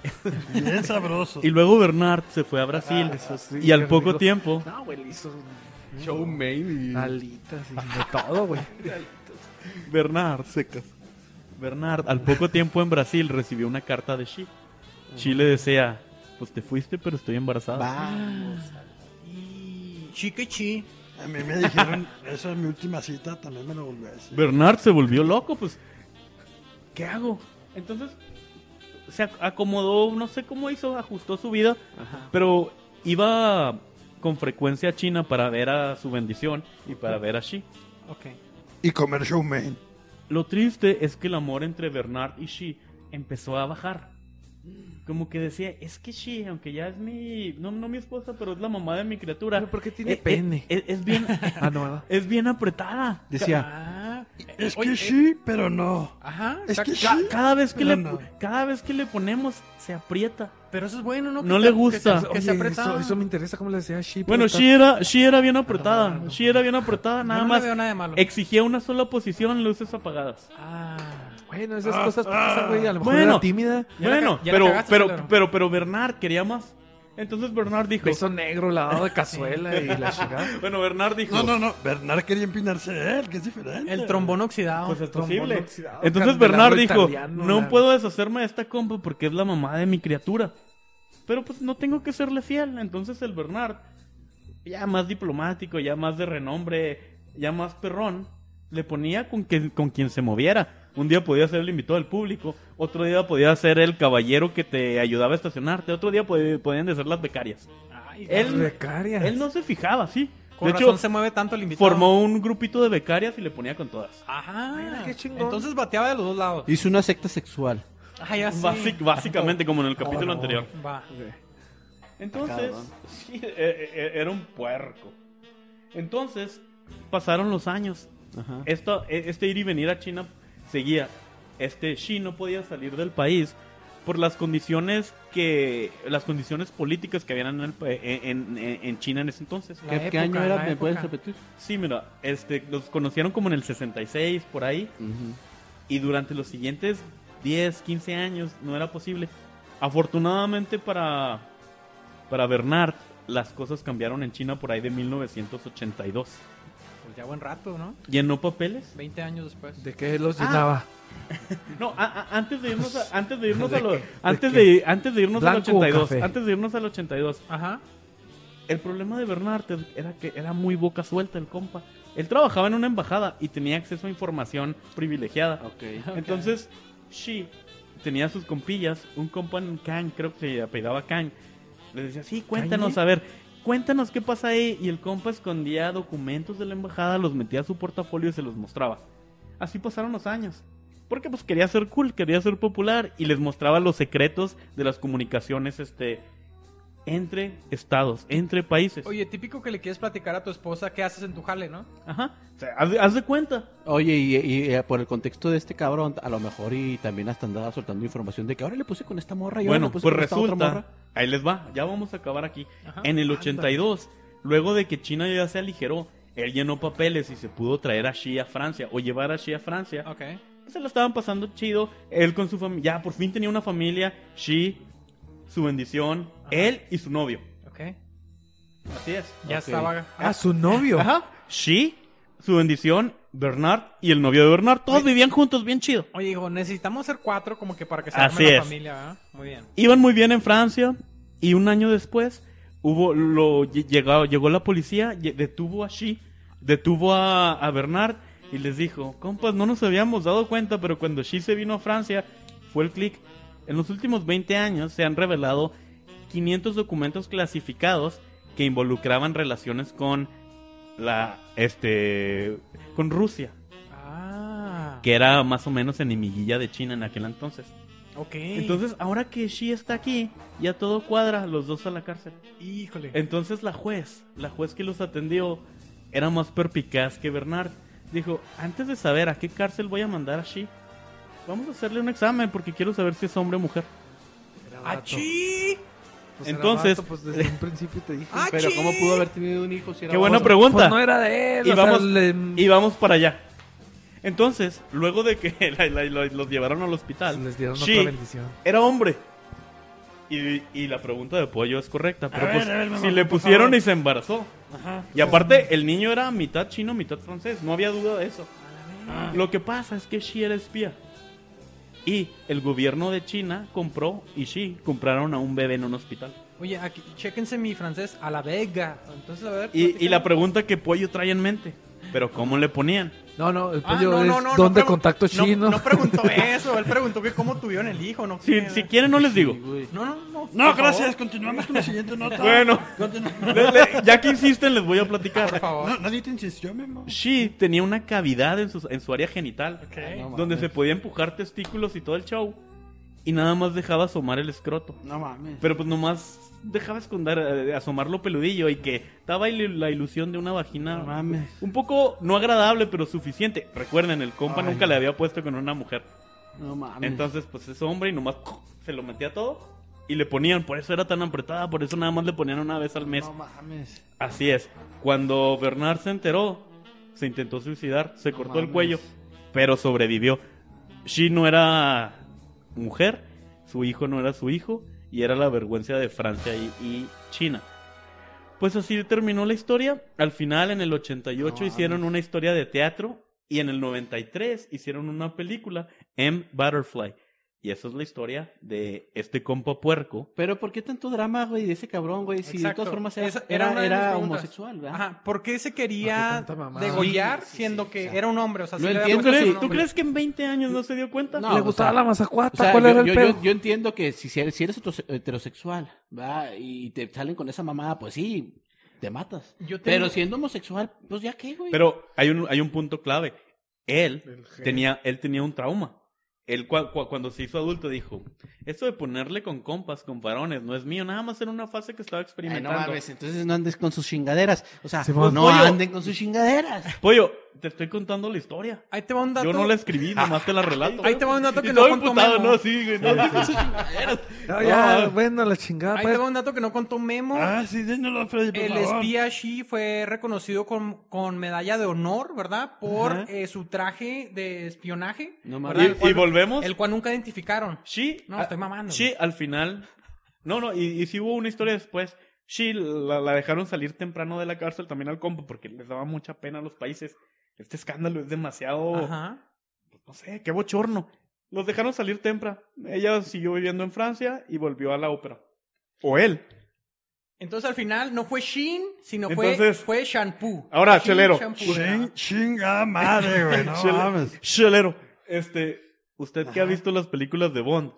Bien sabroso. Y luego Bernard se fue a Brasil. Ah, eso sí, y al poco rico. tiempo, No, güey, le hizo Show made y... alitas y de todo, güey. Bernard secas. Bernard al poco tiempo en Brasil recibió una carta de Xi. Xi le desea, pues te fuiste pero estoy embarazada. Vamos. Y chique chi. A mí me dijeron, esa es mi última cita, también me lo volvió a decir. Bernard se volvió loco, pues ¿qué hago? Entonces se ac- acomodó, no sé cómo hizo, ajustó su vida, pero iba con frecuencia a China para ver a su bendición y para ver a Xi. Ok. Y comer show man. Lo triste es que el amor entre Bernard y Xi empezó a bajar. Como que decía, es que Xi, aunque ya es mi, no, no mi esposa, pero es la mamá de mi criatura. Pero ¿por qué tiene eh, pene? eh, es, bien, Ah, no, es bien apretada. Decía, Ah, Es oye, que eh, sí, pero no. Ajá. Es que ca- sí. Cada vez que le, no. cada vez que le ponemos se aprieta. Pero eso es bueno, ¿no? No Que le gusta. Que, se- que se Oye, apretaba. eso, eso me interesa cómo le decía a Sheep. Bueno, Xi era, Xi era bien apretada. Xi era bien apretada, nada no más. veo nada de malo. Exigía una sola posición, luces apagadas. Ah. Bueno, esas cosas pasan, güey. A lo mejor Bueno. era tímida. Ya la bueno, ya pero, cagaste, pero, pero, pero Bernard quería más. Entonces Bernard dijo. Beso negro, lavado de cazuela y la chingada. Bueno, Bernard dijo. No, no, no. Bernard quería empinarse él, que es diferente. El trombón oxidado. Pues es Trombón posible. oxidado, Entonces Bernard dijo, italiano, no la- puedo deshacerme de esta compa porque es la mamá de mi criatura. Pero pues no tengo que serle fiel. Entonces el Bernard, ya más diplomático, ya más de renombre, ya más perrón, le ponía con, que, con quien se moviera. Un día podía ser el invitado del público, otro día podía ser el caballero que te ayudaba a estacionarte, otro día pod- podían ser las becarias. Ay, Él, Becarias. él no se fijaba, sí. Con de razón hecho, se mueve tanto el invitado. formó un grupito de becarias y le ponía con todas. Ajá. Mira, qué chingón. Entonces bateaba de los dos lados. hizo una secta sexual. Ah, ya sí. Basic- básicamente, como en el capítulo no. anterior. Va. Entonces, sí, e- e- era un puerco. Entonces, pasaron los años. Ajá. Esto, e- este ir y venir a China seguía. Este Xi no podía salir del país por las condiciones que las condiciones políticas que habían en, el pa- en, en- en China en ese entonces. ¿Qué, qué época, año la era? ¿Me época. puedes repetir? Sí, mira, este, los conocieron como en el 66 por ahí Ujú. y durante los siguientes 10, 15 años no era posible. Afortunadamente para, para Bernard, las cosas cambiaron en China por ahí de 1982. Pues ya buen rato, ¿no? ¿Llenó papeles? 20 años después. ¿De qué los Ah. llenaba? No, a- a- antes de irnos a- antes de irnos ¿De a lo- qué? antes ¿De de antes de irnos al ¿Blanco o 82, café? antes de irnos al 82. Ajá. El problema de Bernard era que era muy boca suelta el compa. Él trabajaba en una embajada y tenía acceso a información privilegiada. Ok. Entonces, Shi tenía sus compillas, un compa en Kang, creo que se apellidaba Kang. Le decía, sí, cuéntanos, ¿Kanye? a ver, cuéntanos qué pasa ahí. Y el compa escondía documentos de la embajada, los metía a su portafolio y se los mostraba. Así pasaron los años. Porque pues quería ser cool, quería ser popular y les mostraba los secretos de las comunicaciones este entre estados, entre países. Oye, típico que le quieres platicar a tu esposa qué haces en tu jale, ¿no? Ajá. O sea, haz, de- haz de cuenta. Oye, y, y, eh, por el contexto de este cabrón, a lo mejor y también hasta andaba soltando información de que ahora le puse con esta morra y ahora Bueno, le puse pues con esta otra resulta, morra. ahí les va, ya vamos a acabar aquí. Ajá. En el 82, luego de que China ya se aligeró, él llenó papeles y se pudo traer a Xi a Francia o llevar a Xi a Francia. Ok. Se lo estaban pasando chido, él con su familia, ya por fin tenía una familia, Xi, su bendición, él y su novio. Ok. Así es. Ya Ok. estaba. Ah, su novio. Ajá. Xi, su bendición, Bernard y el novio de Bernard, todos vivían juntos, bien chido. Oye, hijo, necesitamos ser cuatro como que para que se Así arme la es. familia, ¿verdad? Muy bien. Iban muy bien en Francia y un año después hubo lo lle- llegó, llegó la policía, lle- detuvo a Xi, detuvo a, a Bernard y les dijo, compas, no nos habíamos dado cuenta, pero cuando Xi se vino a Francia fue el clic. En los últimos 20 años se han revelado 500 documentos clasificados que involucraban relaciones con la, este, con Rusia, Ah. que era más o menos enemiguilla de China en aquel entonces. Ok. Entonces, ahora que Xi está aquí, ya todo cuadra, los dos a la cárcel. Híjole. Entonces la juez, la juez que los atendió, era más perpicaz que Bernard. Dijo, antes de saber a qué cárcel voy a mandar a Xi, vamos a hacerle un examen porque quiero saber si es hombre o mujer. ¡Achí! Pues Entonces- vato, pues desde un principio te dije. ¡Achí! Pero ¿cómo pudo haber tenido un hijo si era Qué buena hombre? pregunta. Pues no era de él. Y o sea, vamos- le- Y vamos para allá. Entonces, luego de que la- la- la- los llevaron al hospital, les dieron otra bendición. era hombre. Y, y la pregunta de pollo es correcta, pero ver, pues a ver, mamá, si le pusieron favor. y se embarazó. Ajá. Y aparte, el niño era mitad chino, mitad francés, no había duda de eso. Lo que pasa es que Xi era espía. Y el gobierno de China compró y Xi compraron a un bebé en un hospital. Oye, aquí, chéquense mi francés. A la vega. Entonces, a ver. Y, y la pregunta que Pollo trae en mente, pero ¿cómo le ponían? No, no, el Ah, no, es no, no, donde no pregun- contacto no- chino. No, preguntó eso. Él preguntó que cómo tuvieron el hijo. No, Si, si quieren no les digo. No, no, no. No, por gracias. favor. Continuamos con la siguiente nota. Bueno, Continu- le- le- ya que insisten les voy a Por platicar. favor. No, nadie te insistió, Memo. Xi tenía una cavidad en su, en su área genital Ok. No donde mames. se podía empujar testículos y todo el show. Y nada más dejaba asomar el escroto. No mames. Pero pues nomás dejaba esconder, eh, asomarlo peludillo y que daba il- la ilusión de una vagina No mames. un poco no agradable, pero suficiente. Recuerden, el compa Ay. nunca le había puesto con una mujer. No mames. Entonces, pues es hombre y nomás se lo metía todo y le ponían. Por eso era tan apretada, por eso nada más le ponían una vez al mes. No mames. Así es. Cuando Bernard se enteró, se intentó suicidar, se cortó el cuello, pero sobrevivió. She no era mujer, su hijo no era su hijo, y era la vergüenza de Francia y, y China. Pues así terminó la historia. Al final, en el 88, No hicieron una historia de teatro, y en el 93 hicieron una película, M. Butterfly. Y esa es la historia de este compa puerco. Pero ¿por qué tanto drama, güey, de ese cabrón, güey? Si de todas formas era, Esa era, una de mis era preguntas. homosexual, ¿verdad? Ajá. ¿Por qué se quería degollar Sí, sí, siendo sí, que o sea, era un hombre? O sea, le había entiendo, ¿Tú un tú nombre. crees que en 20 años no se dio cuenta? No, le o gustaba sea, la mazacuata. O sea, ¿Cuál yo, era el yo- pedo? yo- yo entiendo que si, si eres, si eres heterose- heterosexual, ¿va? Y te salen con esa mamada, pues sí, te matas. Yo tengo- Pero siendo homosexual, pues ya qué, güey. Pero hay un, hay un punto clave. Él tenía, él tenía un trauma. Él cua- cua- cuando se hizo adulto dijo, esto de ponerle con compas, con varones, no es mío, nada más era una fase que estaba Ay, no experimentando. mames, entonces no andes con sus chingaderas. O sea, no Pollo. anden con sus chingaderas. Pollo, te estoy contando la historia. Ahí te va un dato. Yo no la escribí, nomás te la relato. Ahí te va un dato que no contó imputado, Memo. no, sí, güey, no chingaderas. No, ya, No. bueno, la chingada. Ahí pues. te va un dato que no contó Memo. Ah, sí, dínoslo, Freddy, por El favor. espía Shi fue reconocido con, con medalla de honor, ¿verdad? Por eh, su traje de espionaje. No mames. El Y, volvemos. El cual nunca identificaron. Sí, No, estoy mamando. Sí, al final. No, no, y, y sí hubo una historia después. Sí, la, la dejaron salir temprano de la cárcel también al compa porque les daba mucha pena a los países. Este escándalo es demasiado. Ajá. No sé, qué bochorno. Los dejaron salir temprano. Ella siguió viviendo en Francia y volvió a la ópera. O él. Entonces al final no fue Shin, sino Entonces- fue, fue Shampoo. Ahora, Shin chelero. ¿verdad? chinga madre, güey, no mames. Chelero. Este, usted que ha visto las películas de Bond,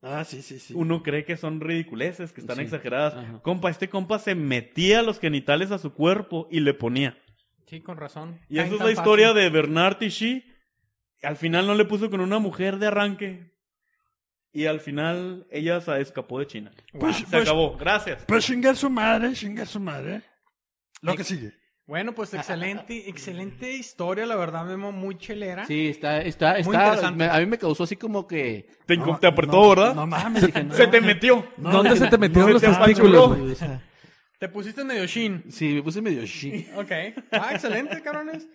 Ah, sí, sí, sí. uno cree que son ridiculeces, que están Sí. exageradas. Ajá. Compa, este compa se metía los genitales a su cuerpo y le ponía. Sí, con razón. Y esa es la historia fácil. de Bernard y She. Al final no le puso con una mujer de arranque. Y al final ella se escapó de China. Pues- se pues- acabó. Gracias. Pues chingar su madre, chingar su madre. Lo que sigue. Bueno, pues excelente, excelente historia, la verdad, Memo, muy chelera. Sí, está, está, Muy está. interesante. me- a mí me causó así como que. Te, No, te apretó, no, ¿verdad? No mames. Dije, no, se te metió. No, ¿Dónde se te metieron se los te testículos? Te pusiste medio Shin. sí, me puse medio shit. Ok. Ah, excelente, cabrones.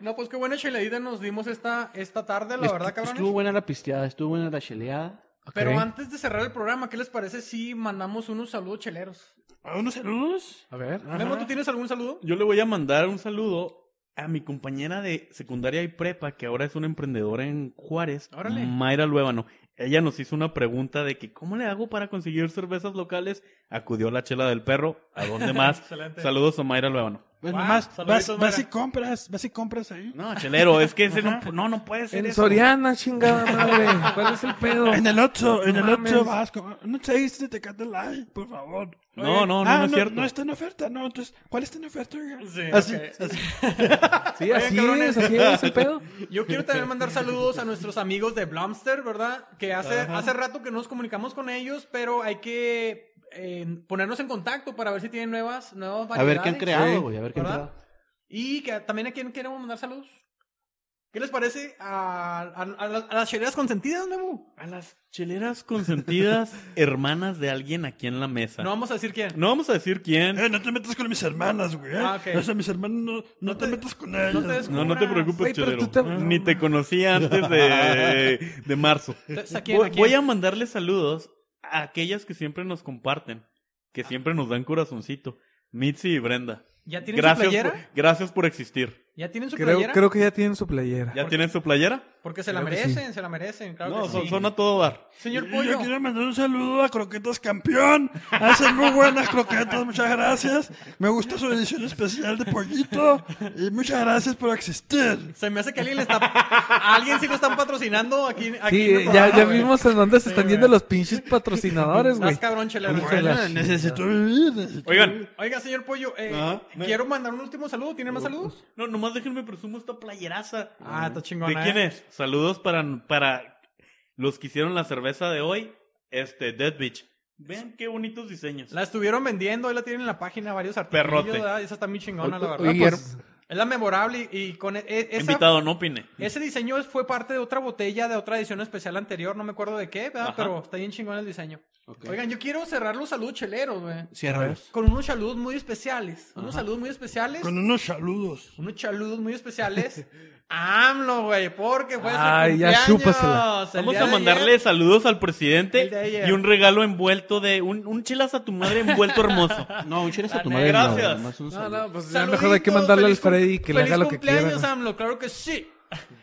No, pues qué buena cheleída nos dimos esta, esta tarde, la verdad, cabrones. Estuvo buena la pisteada, estuvo buena la cheleada. Pero antes de cerrar el programa, ¿qué les parece si mandamos unos saludos cheleros? ¿A unos saludos? A ver. Ajá. Memo, ¿tú tienes algún saludo? Yo le voy a mandar un saludo a mi compañera de secundaria y prepa, que ahora es una emprendedora en Juárez, Órale. Mayra Luébano. Ella nos hizo una pregunta de que ¿cómo le hago para conseguir cervezas locales? Acudió la chela del perro. ¿A dónde más? Saludos a Mayra Luevano. Bueno, Guau, más, saluditos, vas, vas y compras, vas y compras ahí. No, chelero, es que ese no, no, no puede ser En eso. Soriana, chingada madre. ¿Cuál es el pedo? En el 8, en No el 8 mames. vas, con- no te te Tecate Light, por favor. No, no, no, ah, no es cierto. No está en oferta, no, entonces, ¿cuál está en oferta? oiga? Sí, así, ok. así. Sí, así es, así es el pedo. Yo quiero también mandar saludos a nuestros amigos de Blomster, ¿verdad? Que hace, hace rato que no nos comunicamos con ellos, pero hay que eh, ponernos en contacto para ver si tienen nuevas, nuevas A ver qué han variedades. creado, güey, a ver qué han ¿verdad? creado. Y que también a quién queremos mandar saludos. ¿Qué les parece a, a, a las- a las cheleras consentidas, Memo? A las cheleras consentidas, hermanas de alguien aquí en la mesa. No vamos a decir quién. No vamos a decir quién. Eh, no te metas con mis hermanas, güey. eh. Ah. O sea, mis hermanas no, no, te, te- metas con ellas. no te No, no te preocupes, chelero. te- Ni te conocí antes de, de marzo. Entonces, ¿a quién, Voy, a quién? voy a mandarle saludos aquellas que siempre nos comparten, que siempre nos dan corazoncito. Mitzi y Brenda. ¿Ya tienen su Gracias playera? por, gracias por existir. ¿Ya tienen su Creo, playera? creo que ya tienen su playera. ¿Ya tienen su playera? Porque se la Creo que merecen, se la merecen, claro no, que son, sí. son a todo dar. Señor Pollo. Yo quiero mandar un saludo a Croquetas Campeón. Hacen muy buenas croquetas, muchas gracias. Me gusta su edición especial de pollito. Y muchas gracias por existir. Se me hace que alguien le está... a alguien sí lo están patrocinando aquí, aquí Sí, en el ya, programa, ya güey. vimos en dónde se están Sí, yendo los pinches patrocinadores, güey. Estás cabrón, chelero. Bueno, necesito vivir. necesito Oigan, vivir. Oiga, señor Pollo, eh, Ajá. quiero mandar un último saludo. ¿Tiene más saludos? no, nomás déjenme presumo esta playeraza. Ah, está chingona. ¿De quién eh. es? Saludos para, para los que hicieron la cerveza de hoy, este, Dead Beach. Vean qué bonitos diseños. La estuvieron vendiendo, ahí la tienen en la página, varios artículos. Perrote. Esa está muy chingona, la verdad. Oye, Pues, es la memorable y, y con e- e- esa, Invitado, no opine. ese diseño fue parte de otra botella de otra edición especial anterior, no me acuerdo de qué, ¿verdad? Ajá. Pero está bien chingón el diseño. Oigan, yo quiero cerrar los saludos cheleros, güey. Ciérralos. Con unos saludos muy especiales. Unos saludos muy especiales. Con unos saludos. unos saludos muy especiales. a AMLO, güey, porque fue su Ay, ya cumpleaños. chúpasela. el Vamos a mandarle ayer. saludos al presidente y un regalo envuelto de un, un chelas a tu madre envuelto hermoso. No, un cheles a tu madre. no, Gracias. No, saludo. no, pues ya mejor hay que mandarle al feliz Freddy que le haga feliz lo que quiera. cumpleaños, ¿no? AMLO, claro que sí.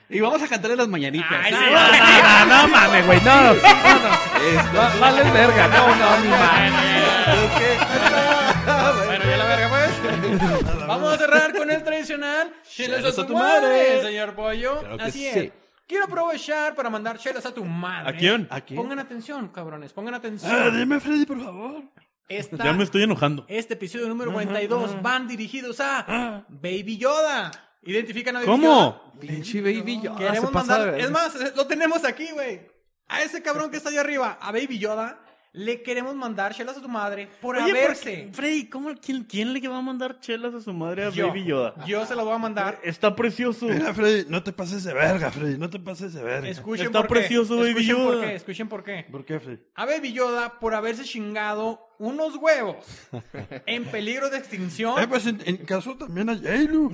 Y vamos a cantarle las mañanitas. Ay, No, sí. No, no, no mames, güey, no. no, no. Va- Vale verga, no, no, ni madre. Bueno, ya la verga, pues. Vamos a cerrar con el tradicional chelas a tu, a tu madre, madre. señor Pollo. Así sí. es. Quiero aprovechar para mandar chelas a tu madre. ¿A quién? ¿A quién? Pongan atención, cabrones, pongan Ah, atención. dime, Freddy, por favor. Esta- Ya me estoy enojando. Este episodio número 42 van dirigidos a Baby Yoda. ¿Identifican a Baby ¿Cómo? Yoda? Pinche baby Yoda, Queremos mandar, es más, lo tenemos aquí, güey. A ese cabrón que está allá arriba, a Baby Yoda, le queremos mandar chelas a tu madre por Oye, ¿por haberse. qué? Freddy, ¿cómo, quién, ¿quién le va a mandar chelas a su madre a Yo. Baby Yoda? Yo se lo voy a mandar. Está precioso. Mira, Freddy, no te pases de verga, Freddy. No te pases de verga. Escuchen Está por qué. precioso Baby Escuchen por Yoda. qué, escuchen por qué. ¿Por qué, Freddy? A Baby Yoda por haberse chingado unos huevos en peligro de extinción. Eh, pues en, en caso también a. J-Lo,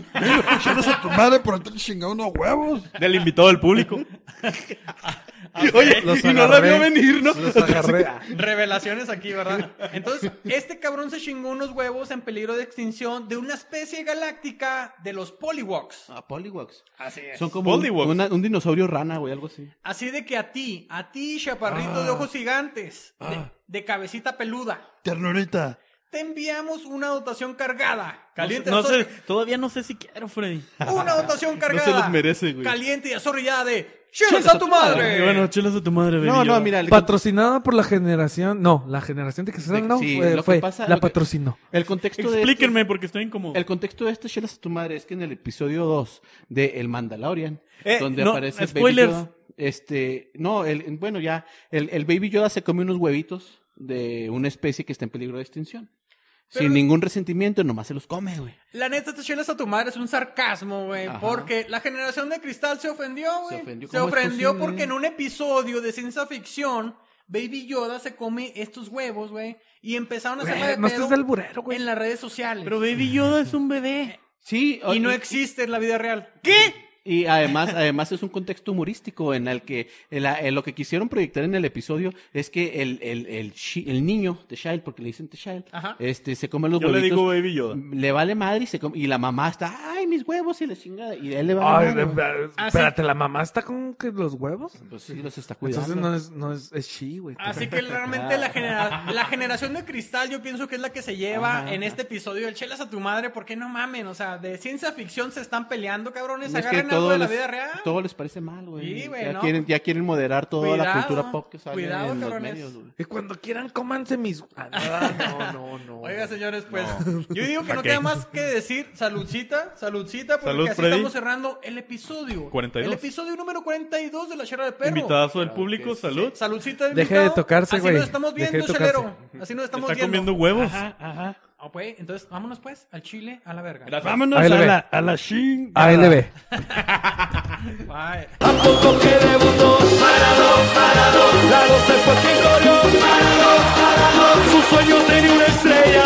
chelas a tu madre por estar chingando unos huevos. Del invitado del público. Oye, Los y no la vio venir, ¿no? Los agarré. Revelaciones aquí, ¿verdad? Entonces, este cabrón se chingó unos huevos en peligro de extinción de una especie galáctica de los Polywogs. Ah, Poliwogs. Así es. Son como un, Poliwogs. una- un dinosaurio rana, güey, algo así. Así de que a ti, a ti, chaparrito de ojos gigantes, Ah. de cabecita peluda, Ternurita. te enviamos una dotación cargada. Caliente No sé, todavía no sé si quiero, Freddy. Una dotación cargada. se los merece, güey. Caliente y azorrillada de ¡Chelas a tu madre! Bueno, chelas a tu madre, Baby No, no, mira, el, Patrocinada por la generación. No, la generación de que se De- no, sí, fue, lo que fue- pasa- la lo que- patrocinó. el contexto de Explíquenme porque estoy incómodo. El contexto de esto, chelas a tu madre, es que en el episodio 2 de El Mandalorian, Eh, donde no, aparece spoilers. Baby Yoda, este, no, el, bueno, ya, el, el Baby Yoda se come unos huevitos de una especie que está en peligro de extinción. Pero- Sin ningún resentimiento, nomás se los come, güey. La neta, este chelas a tu madre es un sarcasmo, güey. Porque la generación de cristal se ofendió, güey. Se ofendió. Se ¿Cómo es ofendió porque en un episodio de ciencia ficción, Baby Yoda se come estos huevos, güey. Y empezaron a de no estés del burero, güey. en las redes sociales. Pero Baby Yoda es un bebé. Sí, y no y- existe en la vida real. ¿Qué? Y además, además es un contexto humorístico en el que el- el- lo que quisieron proyectar en el episodio es que el, el, el, chi- el niño, The Child, porque le dicen The Child, Ajá. este, se come los Yo le huevitos. digo Baby Yoda. Le vale madre y se come- y la mamá está, ay, mis huevos y la chingada. Y él le vale Ay, madre. de- Ah, espérate, ¿la mamá está con que los huevos? Pues sí, los está cuidando. Entonces no es, no es, es she, güey. Así que realmente la, genera- la generación de cristal yo pienso que es la que se lleva Ajá. en este episodio el chelas a tu madre, porque no mamen, o sea, de ciencia ficción se están peleando, cabrones, Es que agarren todo de la les- vida real. Todo les parece mal, güey. Sí, güey, ya, no. quieren, ya quieren moderar toda la cultura pop que sale cuidado, en los medios, güey. Y cuando quieran, cómanse mis... Ah, no, no, no. Oiga, señores, pues yo digo que no ¿Pa' qué? queda más que decir saludcita, saludcita, porque Salud, así Freddy. estamos cerrando el episodio. 42. El episodio número 42 de la chera de perro. Invitazo del público, salud. Saludcita Deje de tocarse, Así güey. nos estamos viendo, chelero. Así nos estamos Está viendo. comiendo huevos. Ajá, ajá. Pues, entonces, vámonos pues al Chile, a la verga. Vámonos a, la, a la ¿A poco que debutó? Su sueño tenía una estrella